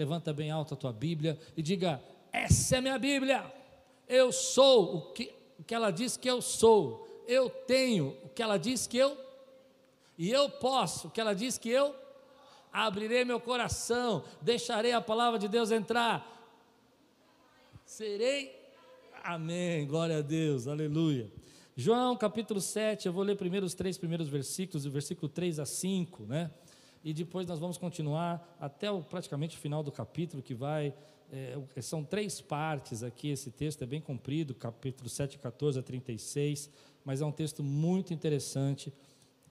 levanta bem alto a tua Bíblia e diga: Essa é minha Bíblia. Eu sou o que, o que ela diz que eu sou. Eu tenho o que ela diz que eu. E eu posso o que ela diz que eu. Abrirei meu coração, deixarei a palavra de Deus entrar. Serei. Amém. Glória a Deus. Aleluia. João capítulo 7, eu vou ler primeiro os três primeiros versículos, do versículo 3 a 5, né? E depois nós vamos continuar até o, praticamente o final do capítulo, que vai. É, são três partes aqui, esse texto é bem comprido, capítulo 7, 14 a 36, mas é um texto muito interessante.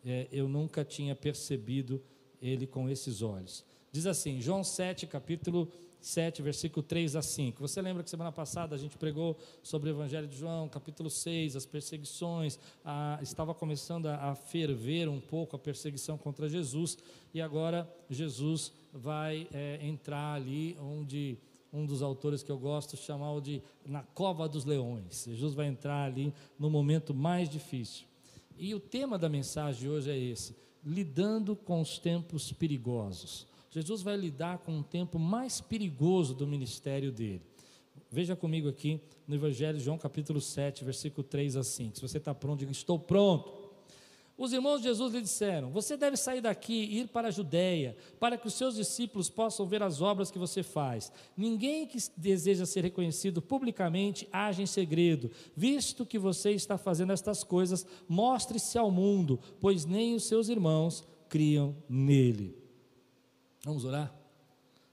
É, eu nunca tinha percebido ele com esses olhos. Diz assim, João 7, capítulo 7, versículo 3 a 5. Você lembra que semana passada a gente pregou sobre o Evangelho de João, capítulo 6, as perseguições, a, estava começando a, a, ferver um pouco a perseguição contra Jesus, e agora Jesus vai é, entrar ali onde um dos autores que eu gosto chamou de na cova dos leões. Jesus vai entrar ali no momento mais difícil. E o tema da mensagem de hoje é esse: lidando com os tempos perigosos. Jesus vai lidar com um tempo mais perigoso do ministério dele. Veja comigo aqui no Evangelho de João, capítulo 7, versículo 3 a 5. Se você está pronto, diga: Estou pronto. Os irmãos de Jesus lhe disseram: Você deve sair daqui e ir para a Judéia, para que os seus discípulos possam ver as obras que você faz. Ninguém que deseja ser reconhecido publicamente age em segredo. Visto que você está fazendo estas coisas, mostre-se ao mundo, pois nem os seus irmãos criam nele. Vamos orar?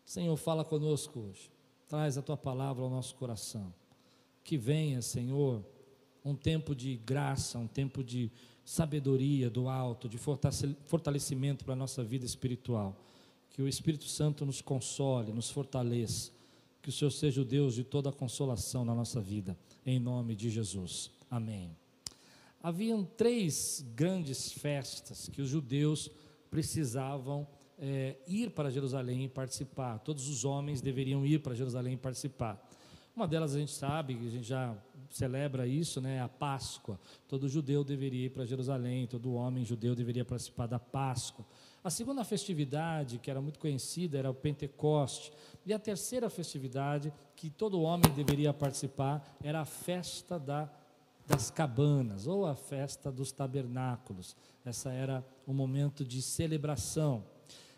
Senhor, fala conosco hoje. Traz a tua palavra ao nosso coração. Que venha, Senhor, um tempo de graça, um tempo de sabedoria do alto, de fortalecimento para a nossa vida espiritual. Que o Espírito Santo nos console, nos fortaleça. Que o Senhor seja o Deus de toda a consolação na nossa vida. Em nome de Jesus. Amém. Haviam três grandes festas que os judeus precisavam é, ir para Jerusalém e participar. Todos os homens deveriam ir para Jerusalém e participar. Uma delas a gente sabe, a gente já celebra isso, né? A Páscoa. Todo judeu deveria ir para Jerusalém, todo homem judeu deveria participar da Páscoa. A segunda festividade, que era muito conhecida, era o Pentecoste. E a terceira festividade, que todo homem deveria participar, era a festa da, das cabanas, ou a festa dos tabernáculos. Essa era o momento de celebração.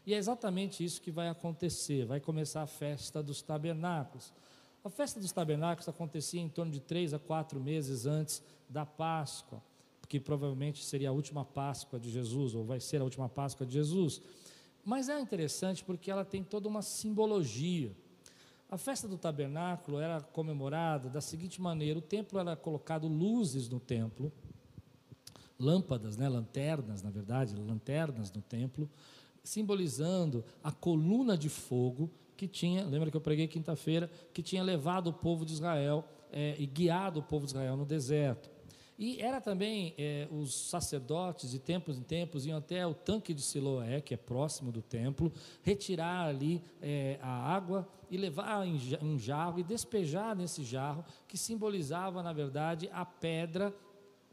E é exatamente isso que vai acontecer. Vai começar a festa dos tabernáculos. A festa dos tabernáculos acontecia em torno de três a quatro meses antes da Páscoa, que provavelmente seria a última Páscoa de Jesus, ou vai ser a última Páscoa de Jesus. Mas é interessante porque ela tem toda uma simbologia. A festa do tabernáculo era comemorada da seguinte maneira: o templo era colocado luzes no templo, lâmpadas, né, lanternas, na verdade, lanternas no templo simbolizando a coluna de fogo que tinha, lembra que eu preguei quinta-feira, que tinha levado o povo de Israel é, e guiado o povo de Israel no deserto. E era também, é, os sacerdotes, de tempos em tempos, iam até o tanque de Siloé, que é próximo do templo, retirar ali é, a água e levar em um jarro e despejar nesse jarro, que simbolizava, na verdade, a pedra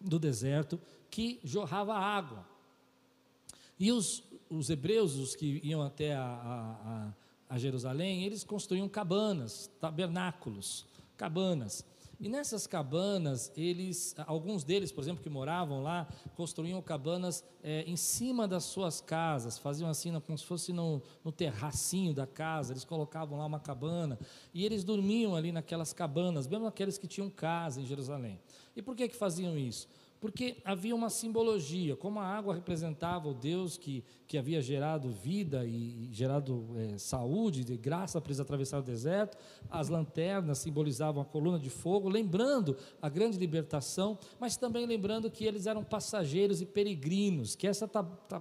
do deserto que jorrava água. E os, os hebreus, os que iam até a, a, a Jerusalém, eles construíam cabanas, tabernáculos, cabanas. E nessas cabanas, eles, alguns deles, por exemplo, que moravam lá, construíam cabanas é, em cima das suas casas, faziam assim, como se fosse no, no terracinho da casa, eles colocavam lá uma cabana, e eles dormiam ali naquelas cabanas, mesmo aqueles que tinham casa em Jerusalém. E por que, que faziam isso? Porque havia uma simbologia, como a água representava o Deus que, que havia gerado vida e, gerado é, saúde e graça para eles atravessar o deserto, as lanternas simbolizavam a coluna de fogo, lembrando a grande libertação, mas também lembrando que eles eram passageiros e peregrinos, que essa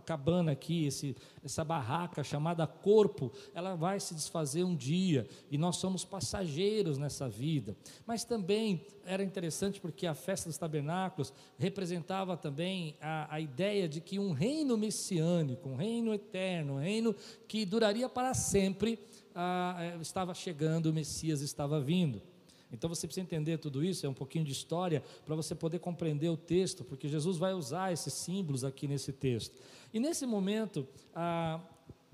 cabana aqui, esse, essa barraca chamada corpo, ela vai se desfazer um dia, e nós somos passageiros nessa vida. Mas também era interessante porque a festa dos tabernáculos representava também a, a ideia de que um reino messiânico, um reino eterno, um reino que duraria para sempre, ah, estava chegando, o Messias estava vindo. Então você precisa entender tudo isso, é um pouquinho de história para você poder compreender o texto, porque Jesus vai usar esses símbolos aqui nesse texto. E nesse momento,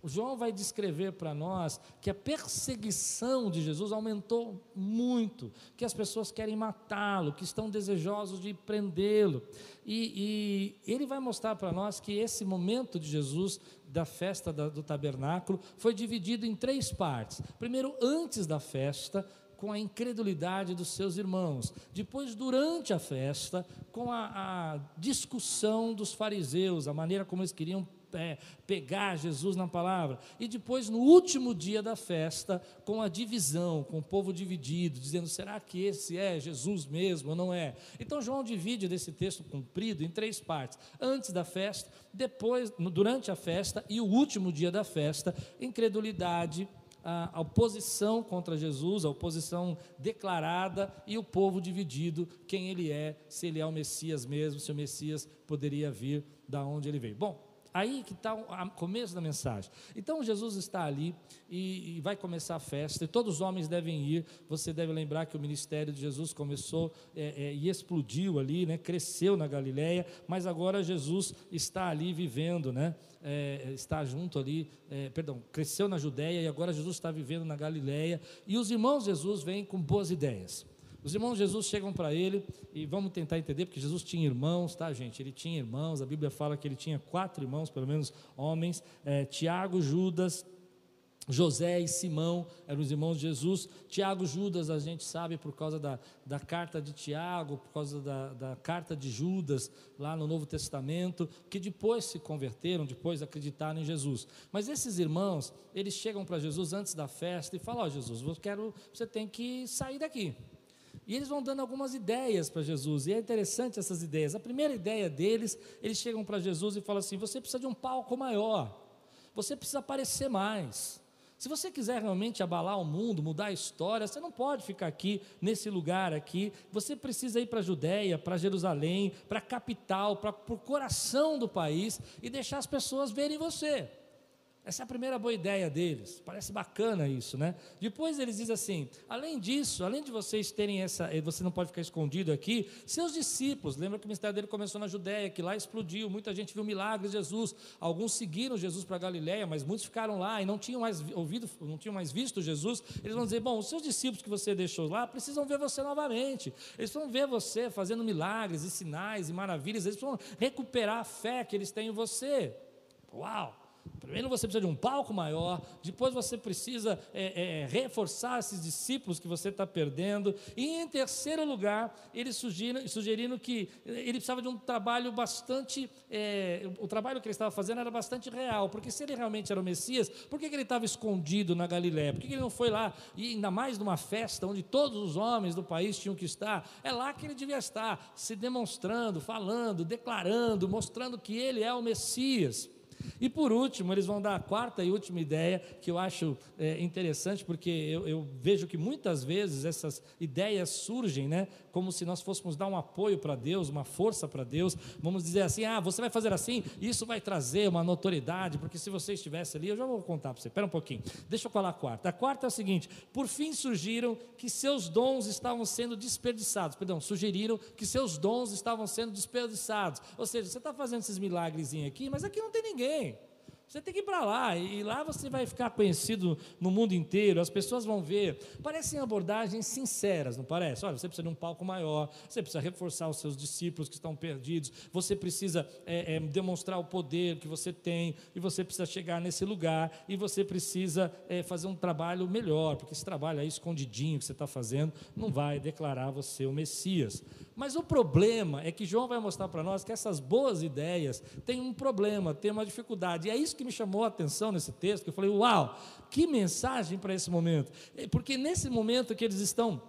João vai descrever para nós que a perseguição de Jesus aumentou muito, que as pessoas querem matá-lo, que estão desejosos de prendê-lo. E, e, ele vai mostrar para nós que esse momento de Jesus, da festa da, do tabernáculo, foi dividido em três partes. Primeiro, antes da festa, com a incredulidade dos seus irmãos. Depois, durante a festa, com a, a discussão dos fariseus, a maneira como eles queriam é, pegar Jesus na palavra. E depois, no último dia da festa, com a divisão, com o povo dividido, dizendo: será que esse é Jesus mesmo ou não é? Então, João divide desse texto cumprido em três partes: antes da festa, depois, durante a festa e o último dia da festa, incredulidade a oposição contra Jesus, a oposição declarada e o povo dividido, quem ele é, se ele é o Messias mesmo, se o Messias poderia vir da onde ele veio. Bom, Aí que está o começo da mensagem. Então Jesus está ali e, e, vai começar a festa, e todos os homens devem ir. Você deve lembrar que o ministério de Jesus começou é, é, e explodiu ali, né? cresceu na Galiléia, mas agora Jesus está ali vivendo, né? É, está junto ali, é, perdão, cresceu na Judéia e agora Jesus está vivendo na Galiléia. E os irmãos de Jesus vêm com boas ideias. Os irmãos de Jesus chegam para ele e vamos tentar entender, porque Jesus tinha irmãos, tá, gente? Ele tinha irmãos, a Bíblia fala que ele tinha quatro irmãos, pelo menos homens: é, Tiago, Judas, José e Simão eram os irmãos de Jesus. Tiago Judas, a gente sabe por causa da, da carta de Tiago, por causa da, da, carta de Judas, lá no Novo Testamento, que depois se converteram, depois acreditaram em Jesus. Mas esses irmãos, eles chegam para Jesus antes da festa e falam: Ó oh, Jesus, eu quero, você tem que sair daqui. E eles vão dando algumas ideias para Jesus, e é interessante essas ideias. A primeira ideia deles, eles chegam para Jesus e falam assim: você precisa de um palco maior, você precisa aparecer mais. Se você quiser realmente abalar o mundo, mudar a história, você não pode ficar aqui, nesse lugar aqui. Você precisa ir para a Judéia, para Jerusalém, para a capital, para o coração do país e deixar as pessoas verem você. Essa é a primeira boa ideia deles. Parece bacana isso, né? Depois eles dizem assim: além disso, além de vocês terem essa, eh, você não pode ficar escondido aqui, seus discípulos, lembra que o ministério dele começou na Judéia, que lá explodiu, muita gente viu milagres de Jesus. Alguns seguiram Jesus para Galiléia, mas muitos ficaram lá e não tinham mais ouvido, não tinham mais visto Jesus. Eles vão dizer: bom, os seus discípulos que você deixou lá precisam ver você novamente. Eles vão ver você fazendo milagres e sinais e maravilhas. Eles vão recuperar a fé que eles têm em você. Uau! Primeiro você precisa de um palco maior, depois você precisa é, é, reforçar esses discípulos que você está perdendo, e em terceiro lugar, eles sugeriram, sugeriram que ele precisava de um trabalho bastante. É, o trabalho que ele estava fazendo era bastante real, porque se ele realmente era o Messias, por que, que ele estava escondido na Galiléia? Por que, que ele não foi lá, e ainda mais numa festa onde todos os homens do país tinham que estar? É lá que ele devia estar, se demonstrando, falando, declarando, mostrando que ele é o Messias. E por último, eles vão dar a quarta e última ideia, que eu acho é, interessante, porque eu, eu, vejo que muitas vezes essas ideias surgem, né, como se nós fôssemos dar um apoio para Deus, uma força para Deus. Vamos dizer assim: ah, você vai fazer assim, isso vai trazer uma notoriedade, porque se você estivesse ali, eu já vou contar para você. Espera um pouquinho, deixa eu falar a quarta. A quarta é o seguinte: por fim surgiram que seus dons estavam sendo desperdiçados, perdão, sugeriram que seus dons estavam sendo desperdiçados. Ou seja, você está fazendo esses milagres aqui, mas aqui não tem ninguém. Você tem que ir para lá, e lá você vai ficar conhecido no mundo inteiro, as pessoas vão ver. Parecem abordagens sinceras, não parece? Olha, você precisa de um palco maior, você precisa reforçar os seus discípulos que estão perdidos, você precisa é, é, demonstrar o poder que você tem, e você precisa chegar nesse lugar, e você precisa é, fazer um trabalho melhor, porque esse trabalho aí escondidinho que você está fazendo não vai declarar você o Messias. Mas o problema é que João vai mostrar para nós que essas boas ideias têm um problema, têm uma dificuldade. E é isso que me chamou a atenção nesse texto, que eu falei, uau, que mensagem para esse momento. É, porque nesse momento que eles estão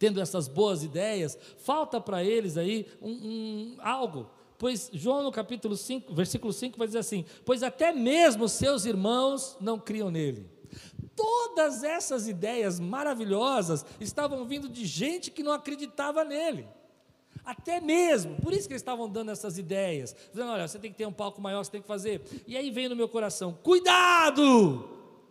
tendo essas boas ideias, falta para eles aí um, um, algo. Pois João no capítulo 5, versículo 5 vai dizer assim: Pois até mesmo seus irmãos não criam nele. Todas essas ideias maravilhosas estavam vindo de gente que não acreditava nele. Até mesmo, por isso que eles estavam dando essas ideias, dizendo: olha, você tem que ter um palco maior, você tem que fazer. E aí veio no meu coração: cuidado!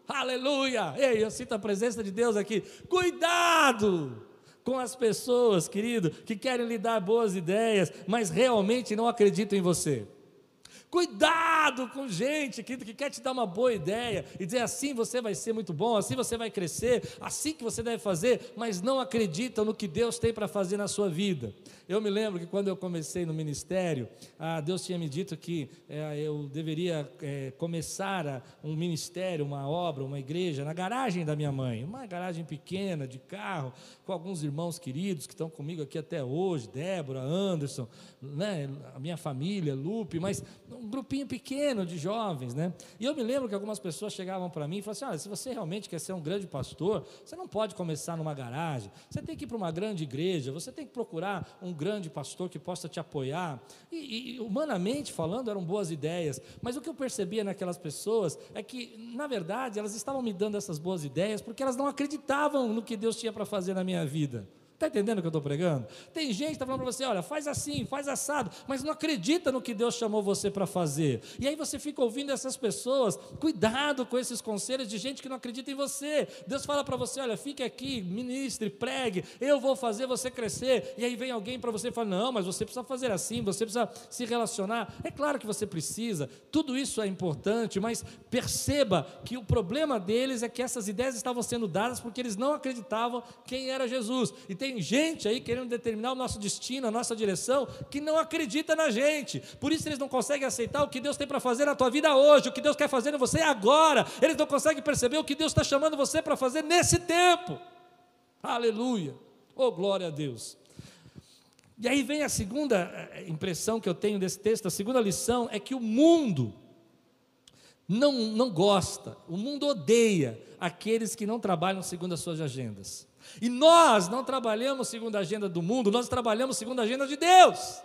Aleluia! Ei, eu sinto a presença de Deus aqui. Cuidado! com as pessoas, querido, que querem lhe dar boas ideias, mas realmente não acreditam em você. Cuidado com gente que, que quer te dar uma boa ideia e dizer assim você vai ser muito bom, assim você vai crescer, assim que você deve fazer, mas não acreditam no que Deus tem para fazer na sua vida. Eu me lembro que quando eu comecei no ministério, ah, Deus tinha me dito que é, eu deveria é, começar a, um ministério, uma obra, uma igreja na garagem da minha mãe, uma garagem pequena de carro, com alguns irmãos queridos que estão comigo aqui até hoje, Débora, Anderson, né, a minha família, Lupe, mas um grupinho pequeno de jovens, né? E eu me lembro que algumas pessoas chegavam para mim e falavam assim: olha, se você realmente quer ser um grande pastor, você não pode começar numa garagem, você tem que ir para uma grande igreja, você tem que procurar um grande pastor que possa te apoiar. E, e humanamente falando, eram boas ideias, mas o que eu percebia naquelas pessoas é que, na verdade, elas estavam me dando essas boas ideias porque elas não acreditavam no que Deus tinha para fazer na minha vida. Está entendendo o que eu estou pregando? Tem gente que está falando para você, olha, faz assim, faz assado, mas não acredita no que Deus chamou você para fazer. E aí você fica ouvindo essas pessoas, cuidado com esses conselhos de gente que não acredita em você. Deus fala para você, olha, fique aqui, ministre, pregue, eu vou fazer você crescer. E aí vem alguém para você e fala, não, mas você precisa fazer assim, você precisa se relacionar. É claro que você precisa, tudo isso é importante, mas perceba que o problema deles é que essas ideias estavam sendo dadas porque eles não acreditavam quem era Jesus. E tem gente aí querendo determinar o nosso destino, a nossa direção, que não acredita na gente. Por isso eles não conseguem aceitar o que Deus tem para fazer na tua vida hoje, o que Deus quer fazer em você agora. Eles não conseguem perceber o que Deus está chamando você para fazer nesse tempo. Aleluia. Oh, glória a Deus. E aí vem a segunda eh, impressão que eu tenho desse texto, a segunda lição é que o mundo não, não gosta, o mundo odeia aqueles que não trabalham segundo as suas agendas. E nós não trabalhamos segundo a agenda do mundo, nós trabalhamos segundo a agenda de Deus.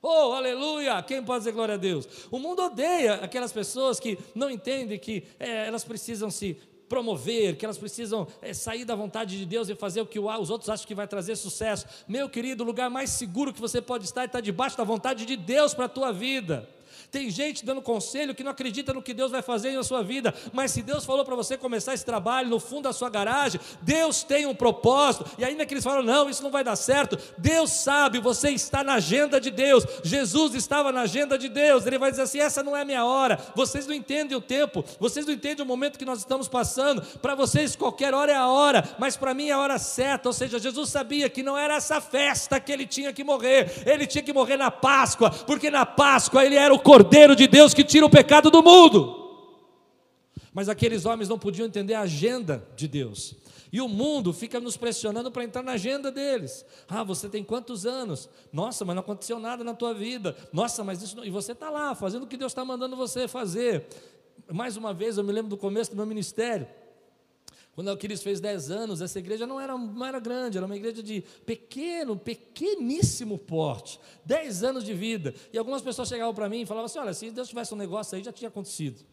Oh, aleluia! Quem pode dizer glória a Deus? O mundo odeia aquelas pessoas que não entendem que é, elas precisam se promover, que elas precisam é, sair da vontade de Deus e fazer o que os outros acham que vai trazer sucesso. Meu querido, o lugar mais seguro que você pode estar é estar debaixo da vontade de Deus para a tua vida. Tem gente dando conselho que não acredita no que Deus vai fazer na sua vida, mas se Deus falou para você começar esse trabalho no fundo da sua garagem, Deus tem um propósito, e ainda que eles falam, não, isso não vai dar certo, Deus sabe, você está na agenda de Deus, Jesus estava na agenda de Deus, Ele vai dizer assim: essa não é minha hora, vocês não entendem o tempo, vocês não entendem o momento que nós estamos passando, para vocês qualquer hora é a hora, mas para mim é a hora certa, ou seja, Jesus sabia que não era essa festa que ele tinha que morrer, ele tinha que morrer na Páscoa, porque na Páscoa ele era o cordeiro Cordeiro de Deus que tira o pecado do mundo. Mas aqueles homens não podiam entender a agenda de Deus. E o mundo fica nos pressionando para entrar na agenda deles. Ah, você tem quantos anos? Nossa, mas não aconteceu nada na tua vida. Nossa, mas isso não... E você está lá, fazendo o que Deus está mandando você fazer. Mais uma vez, eu me lembro do começo do meu ministério. Quando o Aquiles fez 10 anos, essa igreja não era, não era grande, era uma igreja de pequeno, pequeníssimo porte, 10 anos de vida. E algumas pessoas chegavam para mim e falavam assim: olha, se Deus tivesse um negócio aí, já tinha acontecido.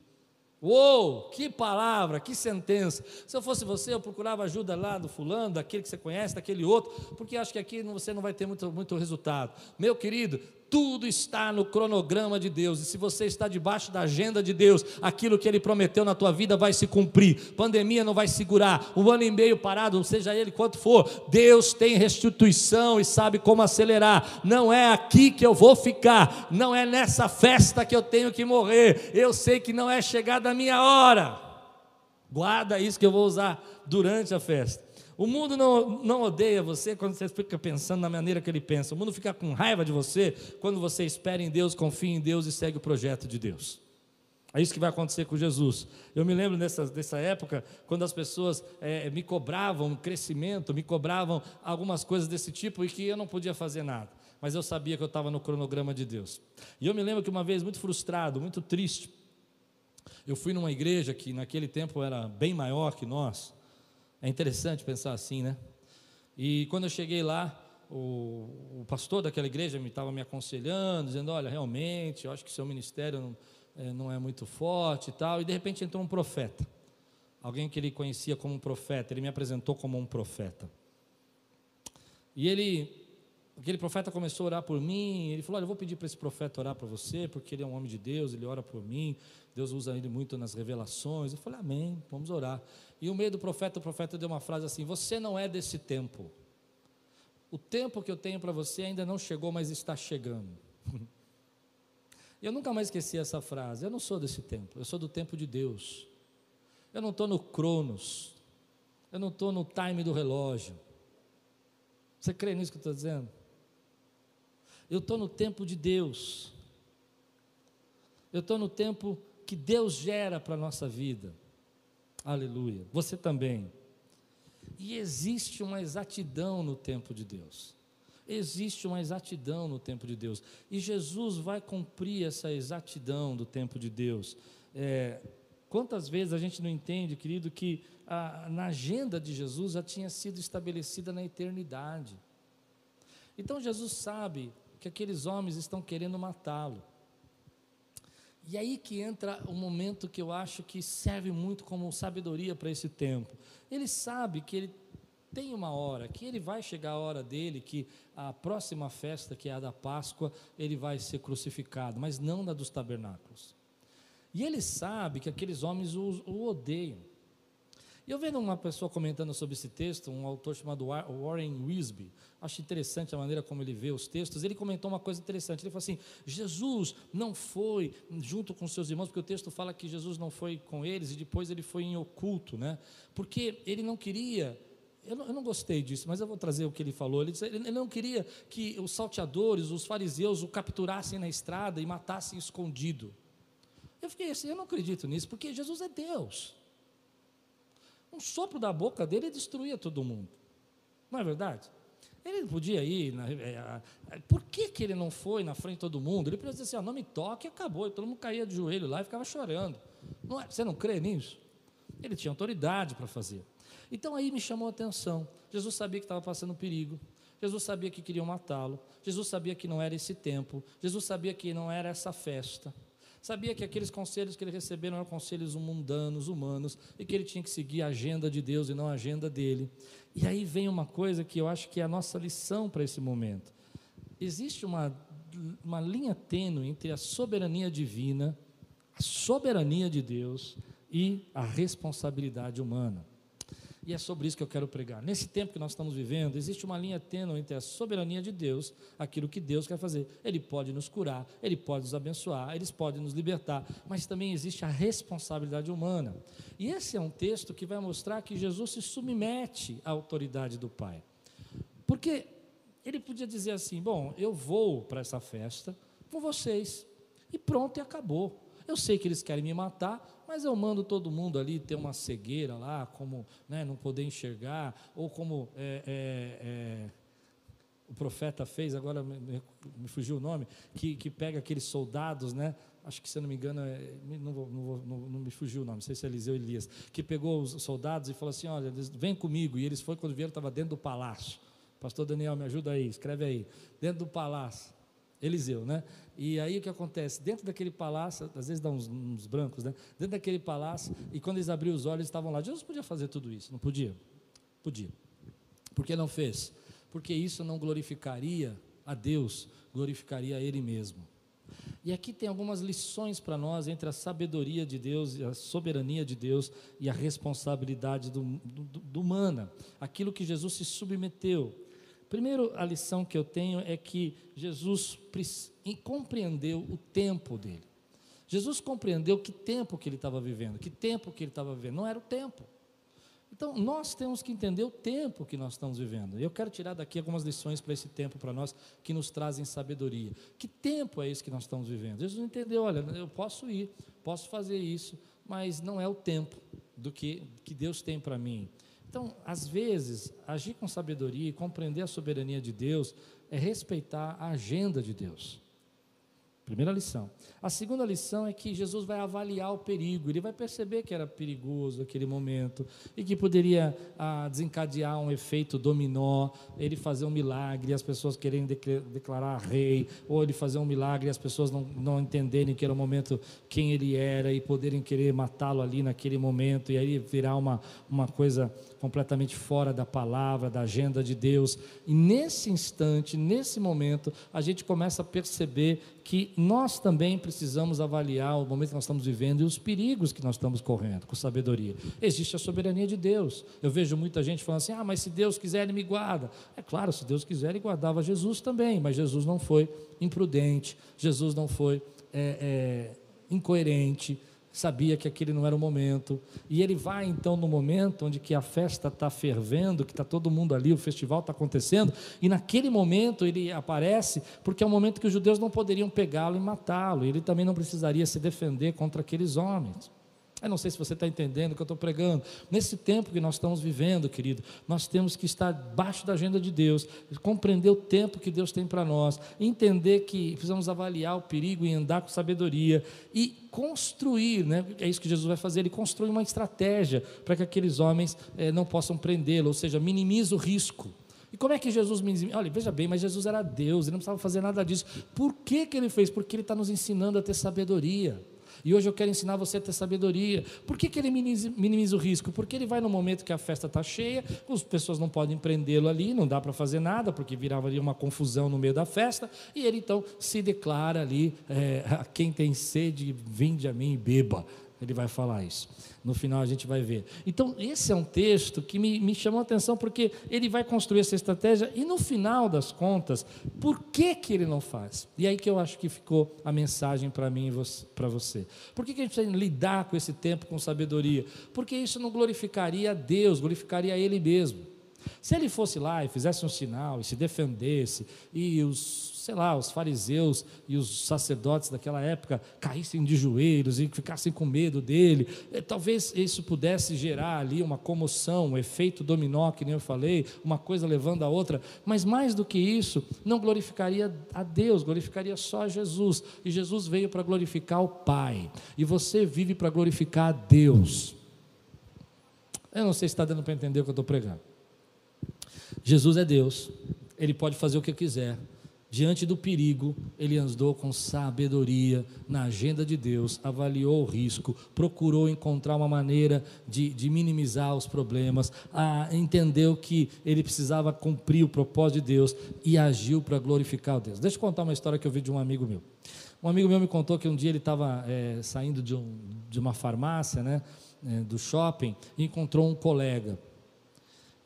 Uou, que palavra, que sentença. Se eu fosse você, eu procurava ajuda lá do fulano, daquele que você conhece, daquele outro, porque acho que aqui você não vai ter muito, muito resultado. Meu querido, tudo está no cronograma de Deus, e se você está debaixo da agenda de Deus, aquilo que Ele prometeu na tua vida vai se cumprir. Pandemia não vai segurar, um ano e meio parado, seja ele quanto for, Deus tem restituição e sabe como acelerar. Não é aqui que eu vou ficar, não é nessa festa que eu tenho que morrer. Eu sei que não é chegada a minha hora. Guarda isso que eu vou usar durante a festa. O mundo não, não odeia você quando você fica pensando na maneira que ele pensa. O mundo fica com raiva de você quando você espera em Deus, confia em Deus e segue o projeto de Deus. É isso que vai acontecer com Jesus. Eu me lembro dessa, dessa época, quando as pessoas é, me cobravam crescimento, me cobravam algumas coisas desse tipo e que eu não podia fazer nada. Mas eu sabia que eu estava no cronograma de Deus. E eu me lembro que uma vez, muito frustrado, muito triste, eu fui numa igreja que naquele tempo era bem maior que nós, é interessante pensar assim, né? E quando eu cheguei lá, o, o pastor daquela igreja me estava me aconselhando, dizendo: Olha, realmente, eu acho que seu ministério não é, não é muito forte e tal. E de repente entrou um profeta, alguém que ele conhecia como um profeta, ele me apresentou como um profeta. E ele, aquele profeta começou a orar por mim. Ele falou: Olha, eu vou pedir para esse profeta orar para você, porque ele é um homem de Deus, ele ora por mim. Deus usa ele muito nas revelações. Eu falei: Amém, vamos orar. E no meio do profeta, o profeta deu uma frase assim: Você não é desse tempo. O tempo que eu tenho para você ainda não chegou, mas está chegando. Eu nunca mais esqueci essa frase. Eu não sou desse tempo, eu sou do tempo de Deus. Eu não estou no Cronos, eu não estou no time do relógio. Você crê nisso que eu estou dizendo? Eu estou no tempo de Deus. Eu estou no tempo que Deus gera para a nossa vida. Aleluia. Você também. E existe uma exatidão no tempo de Deus. Existe uma exatidão no tempo de Deus. E Jesus vai cumprir essa exatidão do tempo de Deus. É, quantas vezes a gente não entende, querido, que a, na agenda de Jesus já tinha sido estabelecida na eternidade. Então Jesus sabe que aqueles homens estão querendo matá-lo. E aí que entra o momento que eu acho que serve muito como sabedoria para esse tempo. Ele sabe que ele tem uma hora, que ele vai chegar a hora dele, que a próxima festa, que é a da Páscoa, ele vai ser crucificado, mas não na dos tabernáculos. E ele sabe que aqueles homens o, o odeiam. E eu vendo uma pessoa comentando sobre esse texto, um autor chamado Warren Wisby, acho interessante a maneira como ele vê os textos. Ele comentou uma coisa interessante. Ele falou assim: Jesus não foi junto com seus irmãos, porque o texto fala que Jesus não foi com eles e depois ele foi em oculto, né? Porque ele não queria eu não, eu não, gostei disso, mas eu vou trazer o que ele falou. Ele, disse, ele, não queria que os salteadores, os fariseus, o capturassem na estrada e matassem escondido. Eu fiquei assim, eu não acredito nisso, porque Jesus é Deus um sopro da boca dele destruía todo mundo. Não é verdade? Ele podia ir. Na, é, por que, que ele não foi na frente de todo mundo? Ele podia dizer assim: ah, não me toque acabou. E todo mundo caía de joelho lá e ficava chorando. Não é, você não crê nisso? Ele tinha autoridade para fazer. Então aí me chamou a atenção. Jesus sabia que estava passando perigo. Jesus sabia que queriam matá-lo. Jesus sabia que não era esse tempo. Jesus sabia que não era essa festa. Sabia que aqueles conselhos que ele recebeu eram conselhos mundanos, humanos, e que ele tinha que seguir a agenda de Deus e não a agenda dele. E aí vem uma coisa que eu acho que é a nossa lição para esse momento. Existe uma, uma linha tênue entre a soberania divina, a soberania de Deus e a responsabilidade humana. E é sobre isso que eu quero pregar. Nesse tempo que nós estamos vivendo, existe uma linha tênue entre a soberania de Deus, aquilo que Deus quer fazer. Ele pode nos curar, ele pode nos abençoar, ele pode nos libertar, mas também existe a responsabilidade humana. E esse é um texto que vai mostrar que Jesus se submete à autoridade do Pai. Porque ele podia dizer assim: bom, eu vou para essa festa com vocês, e pronto, e acabou. Eu sei que eles querem me matar, mas eu mando todo mundo ali ter uma cegueira lá, como né, não poder enxergar, ou como é, é, é, o profeta fez, agora me, me, fugiu o nome, que, que pega aqueles soldados, né? Acho que, se eu não me engano, é, não, vou, não, vou, não, não, me fugiu o nome, não sei se é Eliseu Elias, que pegou os soldados e falou assim: olha, vem comigo. E eles foram, quando vieram, estava dentro do palácio. Pastor Daniel, me ajuda aí, escreve aí. Dentro do palácio. Eliseu, né? E aí o que acontece? Dentro daquele palácio, às vezes dá uns, uns, brancos, né? Dentro daquele palácio, e quando eles abriram os olhos, estavam lá. Jesus podia fazer tudo isso, não podia? Podia. Por que não fez? Porque isso não glorificaria a Deus, glorificaria a Ele mesmo. E aqui tem algumas lições para nós entre a sabedoria de Deus, a soberania de Deus e a responsabilidade do, do, do humana. Aquilo que Jesus se submeteu. Primeiro, a lição que eu tenho é que Jesus compreendeu o tempo dele. Jesus compreendeu que tempo que ele estava vivendo, que tempo que ele estava vivendo, não era o tempo. Então, nós temos que entender o tempo que nós estamos vivendo. Eu quero tirar daqui algumas lições para esse tempo para nós que nos trazem sabedoria. Que tempo é esse que nós estamos vivendo? Jesus entendeu, olha, eu posso ir, posso fazer isso, mas não é o tempo do que, que Deus tem para mim. Então, às vezes, agir com sabedoria e compreender a soberania de Deus é respeitar a agenda de Deus. Primeira lição. A segunda lição é que Jesus vai avaliar o perigo, ele vai perceber que era perigoso aquele momento e que poderia ah, desencadear um efeito dominó, ele fazer um milagre e as pessoas querem declarar rei, ou ele fazer um milagre e as pessoas não, não entenderem que era o momento quem ele era e poderem querer matá-lo ali naquele momento e aí virar uma, uma coisa completamente fora da palavra, da agenda de Deus. E nesse instante, nesse momento, a gente começa a perceber que nós também precisamos avaliar o momento que nós estamos vivendo e os perigos que nós estamos correndo com sabedoria. Existe a soberania de Deus. Eu vejo muita gente falando assim: ah, mas se Deus quiser, Ele me guarda. É claro, se Deus quiser, Ele guardava Jesus também, mas Jesus não foi imprudente, Jesus não foi é, é, incoerente, sabia que aquele não era o momento, e ele vai então no momento onde que a festa está fervendo, que está todo mundo ali, o festival está acontecendo, e naquele momento ele aparece, porque é o momento que os judeus não poderiam pegá-lo e matá-lo, ele também não precisaria se defender contra aqueles homens. Eu não sei se você está entendendo o que eu estou pregando. Nesse tempo que nós estamos vivendo, querido, nós temos que estar debaixo da agenda de Deus, compreender o tempo que Deus tem para nós, entender que precisamos avaliar o perigo e andar com sabedoria e construir, né? é isso que Jesus vai fazer, ele constrói uma estratégia para que aqueles homens eh, não possam prendê-lo, ou seja, minimiza o risco. E como é que Jesus minimiza? Olha, veja bem, mas Jesus era Deus, ele não precisava fazer nada disso. Por que, que ele fez? Porque ele está nos ensinando a ter sabedoria. E hoje eu quero ensinar você a ter sabedoria. Por que, que ele minimiza, minimiza o risco? Porque ele vai no momento que a festa está cheia, as pessoas não podem prendê-lo ali, não dá para fazer nada, porque virava ali uma confusão no meio da festa, e ele então se declara ali: é, a quem tem sede, vinde a mim e beba. Ele vai falar isso. No final a gente vai ver. Então, esse é um texto que me, me chamou a atenção, porque ele vai construir essa estratégia e no final das contas, por que, que ele não faz? E aí que eu acho que ficou a mensagem para mim e para você. Por que, que a gente precisa lidar com esse tempo com sabedoria? Porque isso não glorificaria a Deus, glorificaria a Ele mesmo. Se ele fosse lá e fizesse um sinal e se defendesse, e os sei lá, os fariseus e os sacerdotes daquela época caíssem de joelhos e ficassem com medo dele. Eh, talvez isso pudesse gerar ali uma comoção, um efeito dominó, que nem eu falei, uma coisa levando a outra, mas mais do que isso, não glorificaria a Deus, glorificaria só a Jesus. E Jesus veio para glorificar o Pai, e você vive para glorificar a Deus. Eu não sei se está dando para entender o que eu estou pregando. Jesus é Deus, ele pode fazer o que quiser, Diante do perigo, ele andou com sabedoria na agenda de Deus, avaliou o risco, procurou encontrar uma maneira de, de minimizar os problemas, a, entendeu que ele precisava cumprir o propósito de Deus e agiu para glorificar o Deus. Deixa eu contar uma história que eu vi de um amigo meu. Um amigo meu me contou que um dia ele estava é, saindo de, um, de, uma farmácia, né, é, do shopping, e encontrou um colega.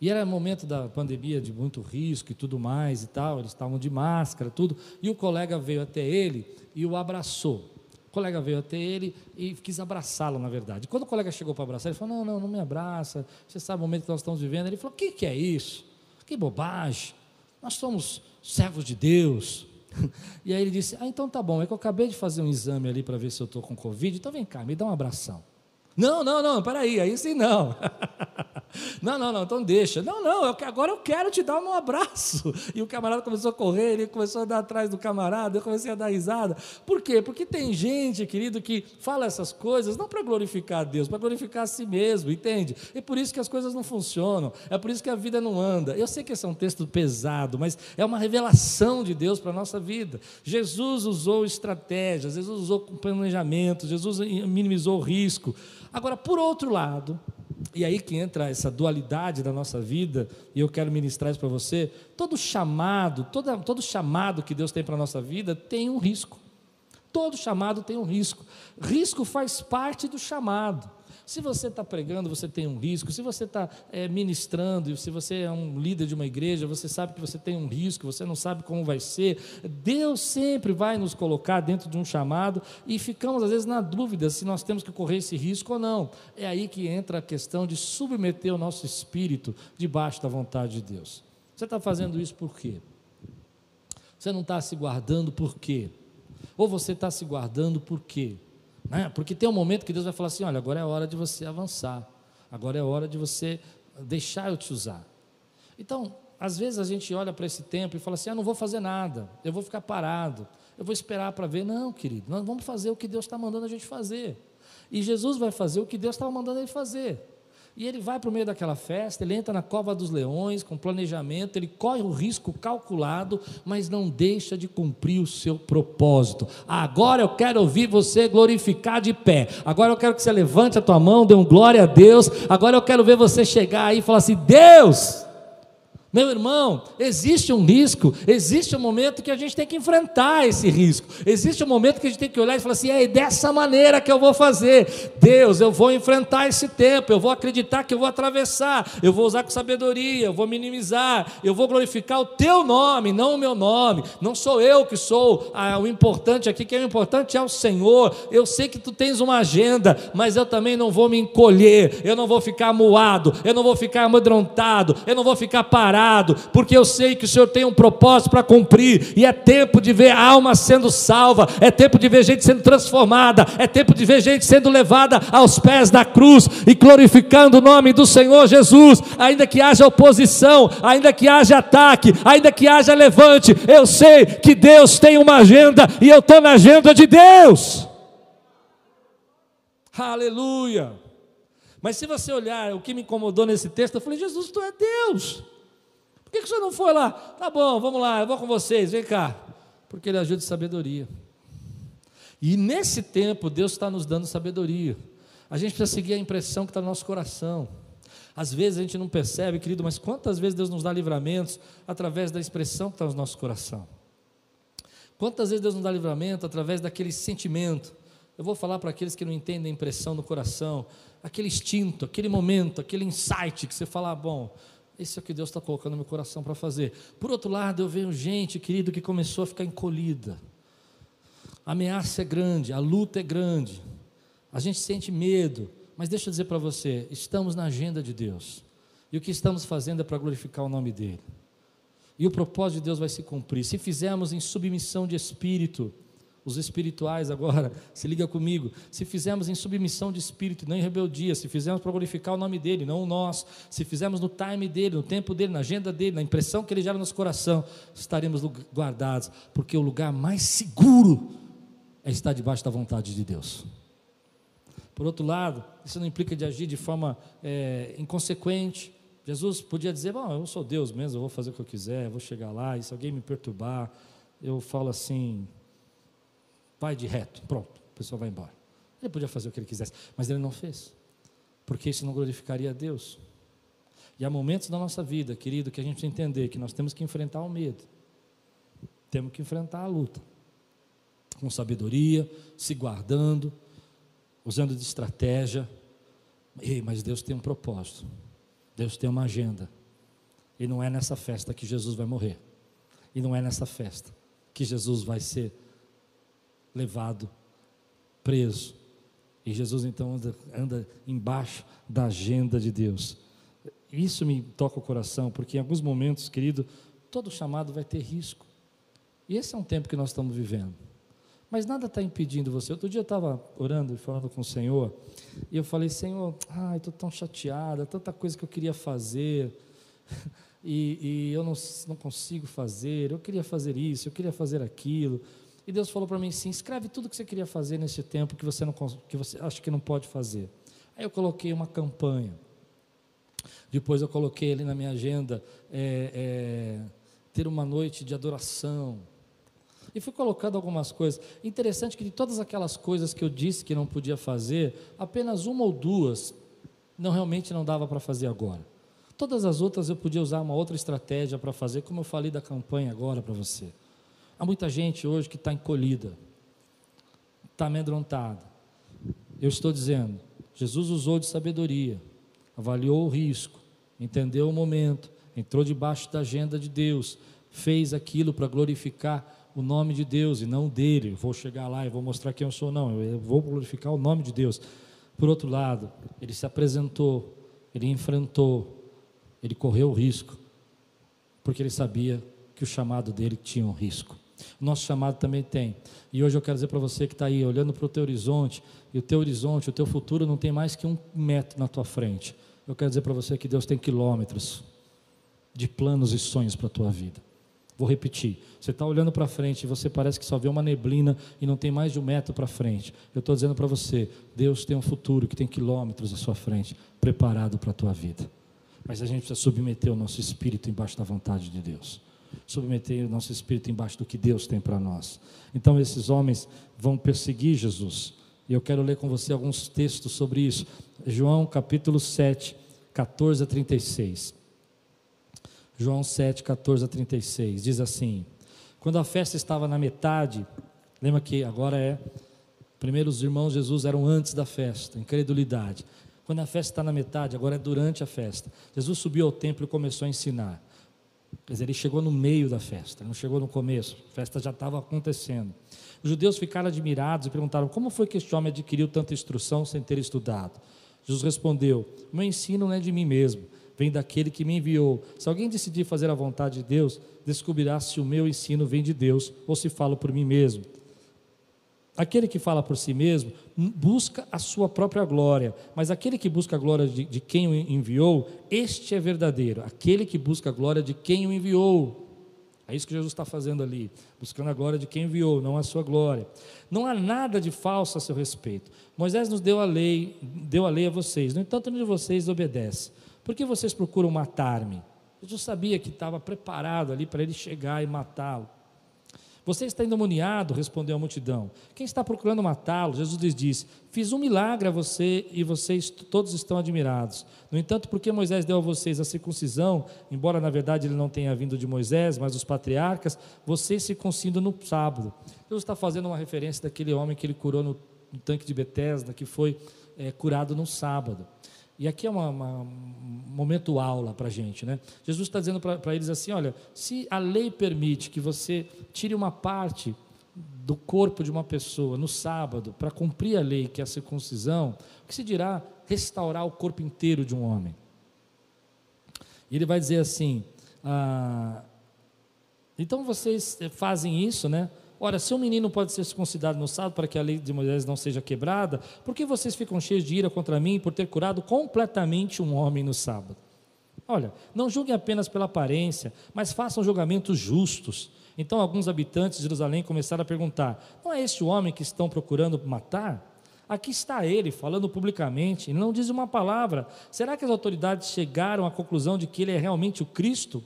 E era momento da pandemia de muito risco e tudo mais e tal, eles estavam de máscara, tudo. E o colega veio até ele e o abraçou. O colega veio até ele e quis abraçá-lo, na verdade. Quando o colega chegou para abraçar, ele falou: Não, não, não me abraça. Você sabe o momento que nós estamos vivendo. Ele falou: O que, que é isso? Que bobagem. Nós somos servos de Deus. E aí ele disse: Ah, então tá bom. É que eu acabei de fazer um exame ali para ver se eu estou com Covid. Então vem cá, me dá um abração. Não, não, não, peraí, aí sim não. Não, não, não, então deixa. Não, não, eu, agora eu quero te dar um abraço. E o camarada começou a correr, ele começou a dar atrás do camarada, eu comecei a dar risada. Por quê? Porque tem gente, querido, que fala essas coisas não para glorificar a Deus, para glorificar a si mesmo, entende? E por isso que as coisas não funcionam, é por isso que a vida não anda. Eu sei que esse é um texto pesado, mas é uma revelação de Deus para a nossa vida. Jesus usou estratégias, Jesus usou planejamento, Jesus minimizou o risco. Agora, por outro lado, e aí que entra essa dualidade da nossa vida, e eu quero ministrar isso para você. Todo chamado, todo, todo chamado que Deus tem para a nossa vida tem um risco. Todo chamado tem um risco. Risco faz parte do chamado. Se você está pregando, você tem um risco. Se você está é, ministrando, se você é um líder de uma igreja, você sabe que você tem um risco, você não sabe como vai ser. Deus sempre vai nos colocar dentro de um chamado e ficamos, às vezes, na dúvida se nós temos que correr esse risco ou não. É aí que entra a questão de submeter o nosso espírito debaixo da vontade de Deus. Você está fazendo isso por quê? Você não está se guardando por quê? Ou você está se guardando por quê? Né? Porque tem um momento que Deus vai falar assim: olha, agora é hora de você avançar, agora é hora de você deixar eu te usar. Então, às vezes a gente olha para esse tempo e fala assim: ah, não vou fazer nada, eu vou ficar parado, eu vou esperar para ver. Não, querido, nós vamos fazer o que Deus está mandando a gente fazer. E Jesus vai fazer o que Deus estava mandando ele fazer. E ele vai para o meio daquela festa, ele entra na cova dos leões com planejamento, ele corre o risco calculado, mas não deixa de cumprir o seu propósito. Agora eu quero ouvir você glorificar de pé. Agora eu quero que você levante a tua mão, dê um glória a Deus. Agora eu quero ver você chegar aí e falar assim: Deus, Meu irmão, existe um risco, existe um momento que a gente tem que enfrentar esse risco, existe um momento que a gente tem que olhar e falar assim: é dessa maneira que eu vou fazer. Deus, eu vou enfrentar esse tempo, eu vou acreditar que eu vou atravessar, eu vou usar com sabedoria, eu vou minimizar, eu vou glorificar o teu nome, não o meu nome. Não sou eu que sou ah, o importante aqui, quem é o importante é o Senhor. Eu sei que tu tens uma agenda, mas eu também não vou me encolher, eu não vou ficar moado, eu não vou ficar amedrontado, eu não vou ficar parado porque eu sei que o Senhor tem um propósito para cumprir, e é tempo de ver alma sendo salva, é tempo de ver gente sendo transformada, é tempo de ver gente sendo levada aos pés da cruz e glorificando o nome do Senhor Jesus, ainda que haja oposição, ainda que haja ataque, ainda que haja levante, eu sei que Deus tem uma agenda e eu estou na agenda de Deus. Aleluia. Mas se você olhar o que me incomodou nesse texto, eu falei: Jesus, tu é Deus. Por que, que o senhor não foi lá? Tá bom, vamos lá, eu vou com vocês, vem cá. Porque ele ajuda de sabedoria. E nesse tempo, Deus está nos dando sabedoria. A gente precisa seguir a impressão que está no nosso coração. Às vezes a gente não percebe, querido, mas quantas vezes Deus nos dá livramentos através da expressão que está no nosso coração? Quantas vezes Deus nos dá livramento através daquele sentimento? Eu vou falar para aqueles que não entendem a impressão no coração, aquele instinto, aquele momento, aquele insight que você fala, ah, bom, esse é o que Deus está colocando no meu coração para fazer. Por outro lado, eu vejo gente, querido, que começou a ficar encolhida. A ameaça é grande, a luta é grande. A gente sente medo. Mas deixa eu dizer para você: estamos na agenda de Deus. E o que estamos fazendo é para glorificar o nome dEle. E o propósito de Deus vai se cumprir. Se fizermos em submissão de espírito, os espirituais agora, se liga comigo. Se fizermos em submissão de espírito, não em rebeldia, se fizermos para glorificar o nome dele, não o nosso, se fizermos no time dele, no tempo dele, na agenda dele, na impressão que ele gera no nosso coração, estaremos guardados, porque o lugar mais seguro é estar debaixo da vontade de Deus. Por outro lado, isso não implica de agir de forma é, inconsequente. Jesus podia dizer: Bom, eu sou Deus mesmo, eu vou fazer o que eu quiser, eu vou chegar lá, e se alguém me perturbar, eu falo assim: vai de reto, pronto, a pessoa vai embora. Ele podia fazer o que ele quisesse, mas ele não fez, porque isso não glorificaria a Deus. E há momentos da nossa vida, querido, que a gente precisa entender que nós temos que enfrentar o medo, temos que enfrentar a luta, com sabedoria, se guardando, usando de estratégia. Ei, mas Deus tem um propósito, Deus tem uma agenda, e não é nessa festa que Jesus vai morrer, e não é nessa festa que Jesus vai ser levado, preso. E Jesus então anda, anda embaixo da agenda de Deus. Isso me toca o coração, porque em alguns momentos, querido, todo chamado vai ter risco. E esse é um tempo que nós estamos vivendo. Mas nada está impedindo você. Outro dia eu estava orando e falando com o Senhor, e eu falei, Senhor, ai, estou tão chateada, tanta coisa que eu queria fazer, e, e eu não, não consigo fazer, eu queria fazer isso, eu queria fazer aquilo. E Deus falou para mim assim: escreve tudo que você queria fazer nesse tempo que você não que você acha que não pode fazer. Aí eu coloquei uma campanha. Depois eu coloquei ali na minha agenda é, é, ter uma noite de adoração. E fui colocando algumas coisas. Interessante que de todas aquelas coisas que eu disse que não podia fazer, apenas uma ou duas não realmente não dava para fazer agora. Todas as outras eu podia usar uma outra estratégia para fazer, como eu falei da campanha agora para você. Há muita gente hoje que está encolhida, está amedrontada. Eu estou dizendo, Jesus usou de sabedoria, avaliou o risco, entendeu o momento, entrou debaixo da agenda de Deus, fez aquilo para glorificar o nome de Deus e não dele. Vou chegar lá e vou mostrar quem eu sou, não, eu vou glorificar o nome de Deus. Por outro lado, ele se apresentou, ele enfrentou, ele correu o risco, porque ele sabia que o chamado dele tinha um risco. Nosso chamado também tem. E hoje eu quero dizer para você que está aí olhando para o teu horizonte, e o teu horizonte, o teu futuro não tem mais que um metro na tua frente. Eu quero dizer para você que Deus tem quilômetros de planos e sonhos para a tua vida. Vou repetir. Você está olhando para frente e você parece que só vê uma neblina e não tem mais de um metro para frente. Eu estou dizendo para você: Deus tem um futuro que tem quilômetros à sua frente, preparado para a tua vida. Mas a gente precisa submeter o nosso espírito embaixo da vontade de Deus submeter o nosso espírito embaixo do que Deus tem para nós. Então, esses homens vão perseguir Jesus. E eu quero ler com você alguns textos sobre isso. João capítulo 7, 14 a 36. João 7, 14 a 36. Diz assim: Quando a festa estava na metade, lembra que agora é. Primeiro os irmãos Jesus eram antes da festa, incredulidade. Quando a festa está na metade, agora é durante a festa. Jesus subiu ao templo e começou a ensinar. Dizer, ele chegou no meio da festa, não chegou no começo, a festa já estava acontecendo. Os judeus ficaram admirados e perguntaram: como foi que este homem adquiriu tanta instrução sem ter estudado? Jesus respondeu: Meu ensino não é de mim mesmo, vem daquele que me enviou. Se alguém decidir fazer a vontade de Deus, descobrirá se o meu ensino vem de Deus ou se falo por mim mesmo. Aquele que fala por si mesmo busca a sua própria glória, mas aquele que busca a glória de, de quem o enviou, este é verdadeiro. Aquele que busca a glória de quem o enviou. É isso que Jesus está fazendo ali, buscando a glória de quem enviou, não a sua glória. Não há nada de falso a seu respeito. Moisés nos deu a lei, deu a lei a vocês. No entanto, nenhum de vocês obedece. Por que vocês procuram matar-me? Jesus sabia que estava preparado ali para ele chegar e matá-lo. Você está endemoniado, respondeu a multidão. Quem está procurando matá-lo? Jesus lhes disse: Fiz um milagre a você e vocês todos estão admirados. No entanto, porque Moisés deu a vocês a circuncisão, embora na verdade ele não tenha vindo de Moisés, mas dos patriarcas, vocês circuncidam no sábado. Jesus está fazendo uma referência daquele homem que ele curou no, no tanque de Betesda, que foi é, curado no sábado. E aqui é uma, uma, um momento aula para a gente, né? Jesus está dizendo para eles assim: olha, se a lei permite que você tire uma parte do corpo de uma pessoa no sábado para cumprir a lei, que é a circuncisão, o que se dirá restaurar o corpo inteiro de um homem? E ele vai dizer assim: ah, então vocês fazem isso, né? Ora, se um menino pode ser circuncidado no sábado para que a lei de Moisés não seja quebrada, por que vocês ficam cheios de ira contra mim por ter curado completamente um homem no sábado? Olha, não julguem apenas pela aparência, mas façam julgamentos justos. Então, alguns habitantes de Jerusalém começaram a perguntar: não é este o homem que estão procurando matar? Aqui está ele, falando publicamente, ele não diz uma palavra. Será que as autoridades chegaram à conclusão de que ele é realmente o Cristo?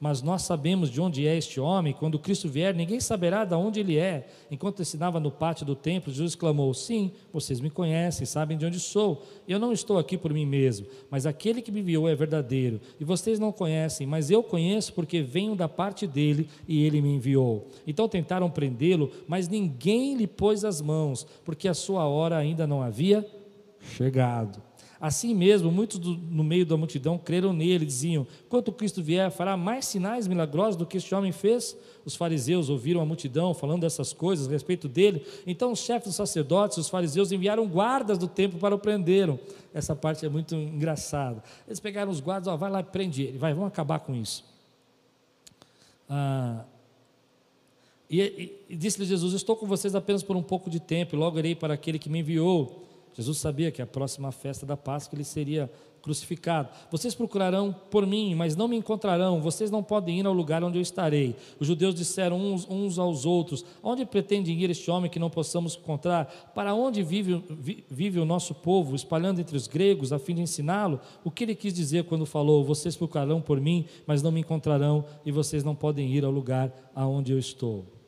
Mas nós sabemos de onde é este homem. Quando Cristo vier, ninguém saberá de onde ele é. Enquanto ensinava no pátio do templo, Jesus clamou: Sim, vocês me conhecem, sabem de onde sou. Eu não estou aqui por mim mesmo, mas aquele que me enviou é verdadeiro. E vocês não conhecem, mas eu conheço porque venho da parte dele e ele me enviou. Então tentaram prendê-lo, mas ninguém lhe pôs as mãos, porque a sua hora ainda não havia chegado. Assim mesmo, muitos do, no meio da multidão creram nele, diziam: Quanto Cristo vier, fará mais sinais milagrosos do que este homem fez? Os fariseus ouviram a multidão falando dessas coisas a respeito dele. Então, os chefes dos sacerdotes, os fariseus, enviaram guardas do templo para o prenderam. Essa parte é muito engraçada. Eles pegaram os guardas, ó, vai lá e prende ele, vai, vamos acabar com isso. Ah, e, e, disse-lhe Jesus: Estou com vocês apenas por um pouco de tempo, e logo irei para aquele que me enviou. Jesus sabia que a próxima festa da Páscoa ele seria crucificado. Vocês procurarão por mim, mas não me encontrarão. Vocês não podem ir ao lugar onde eu estarei. Os judeus disseram uns, uns aos outros: Onde pretende ir este homem que não possamos encontrar? Para onde vive, vive o nosso povo, espalhando entre os gregos, a fim de ensiná-lo? O que ele quis dizer quando falou: Vocês procurarão por mim, mas não me encontrarão, e vocês não podem ir ao lugar aonde eu estou?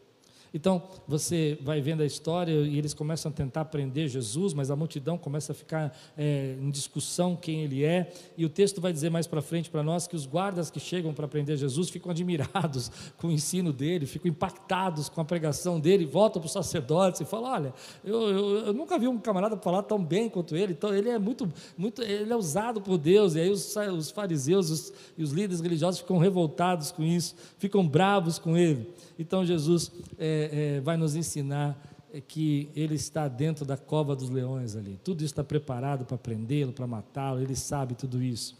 Então, você vai vendo a história e eles começam a tentar prender Jesus, mas a multidão começa a ficar é, em discussão quem ele é. E o texto vai dizer mais para frente para nós que os guardas que chegam para prender Jesus ficam admirados com o ensino dele, ficam impactados com a pregação dele, voltam para os sacerdotes e falam: Olha, eu, eu, eu, nunca vi um camarada falar tão bem quanto ele, então ele é muito, muito ele é usado por Deus. E aí os, os fariseus os, e os líderes religiosos ficam revoltados com isso, ficam bravos com ele. Então Jesus é, é, vai nos ensinar é, que ele está dentro da cova dos leões ali. Tudo isso está preparado para prendê-lo, para matá-lo, ele sabe tudo isso.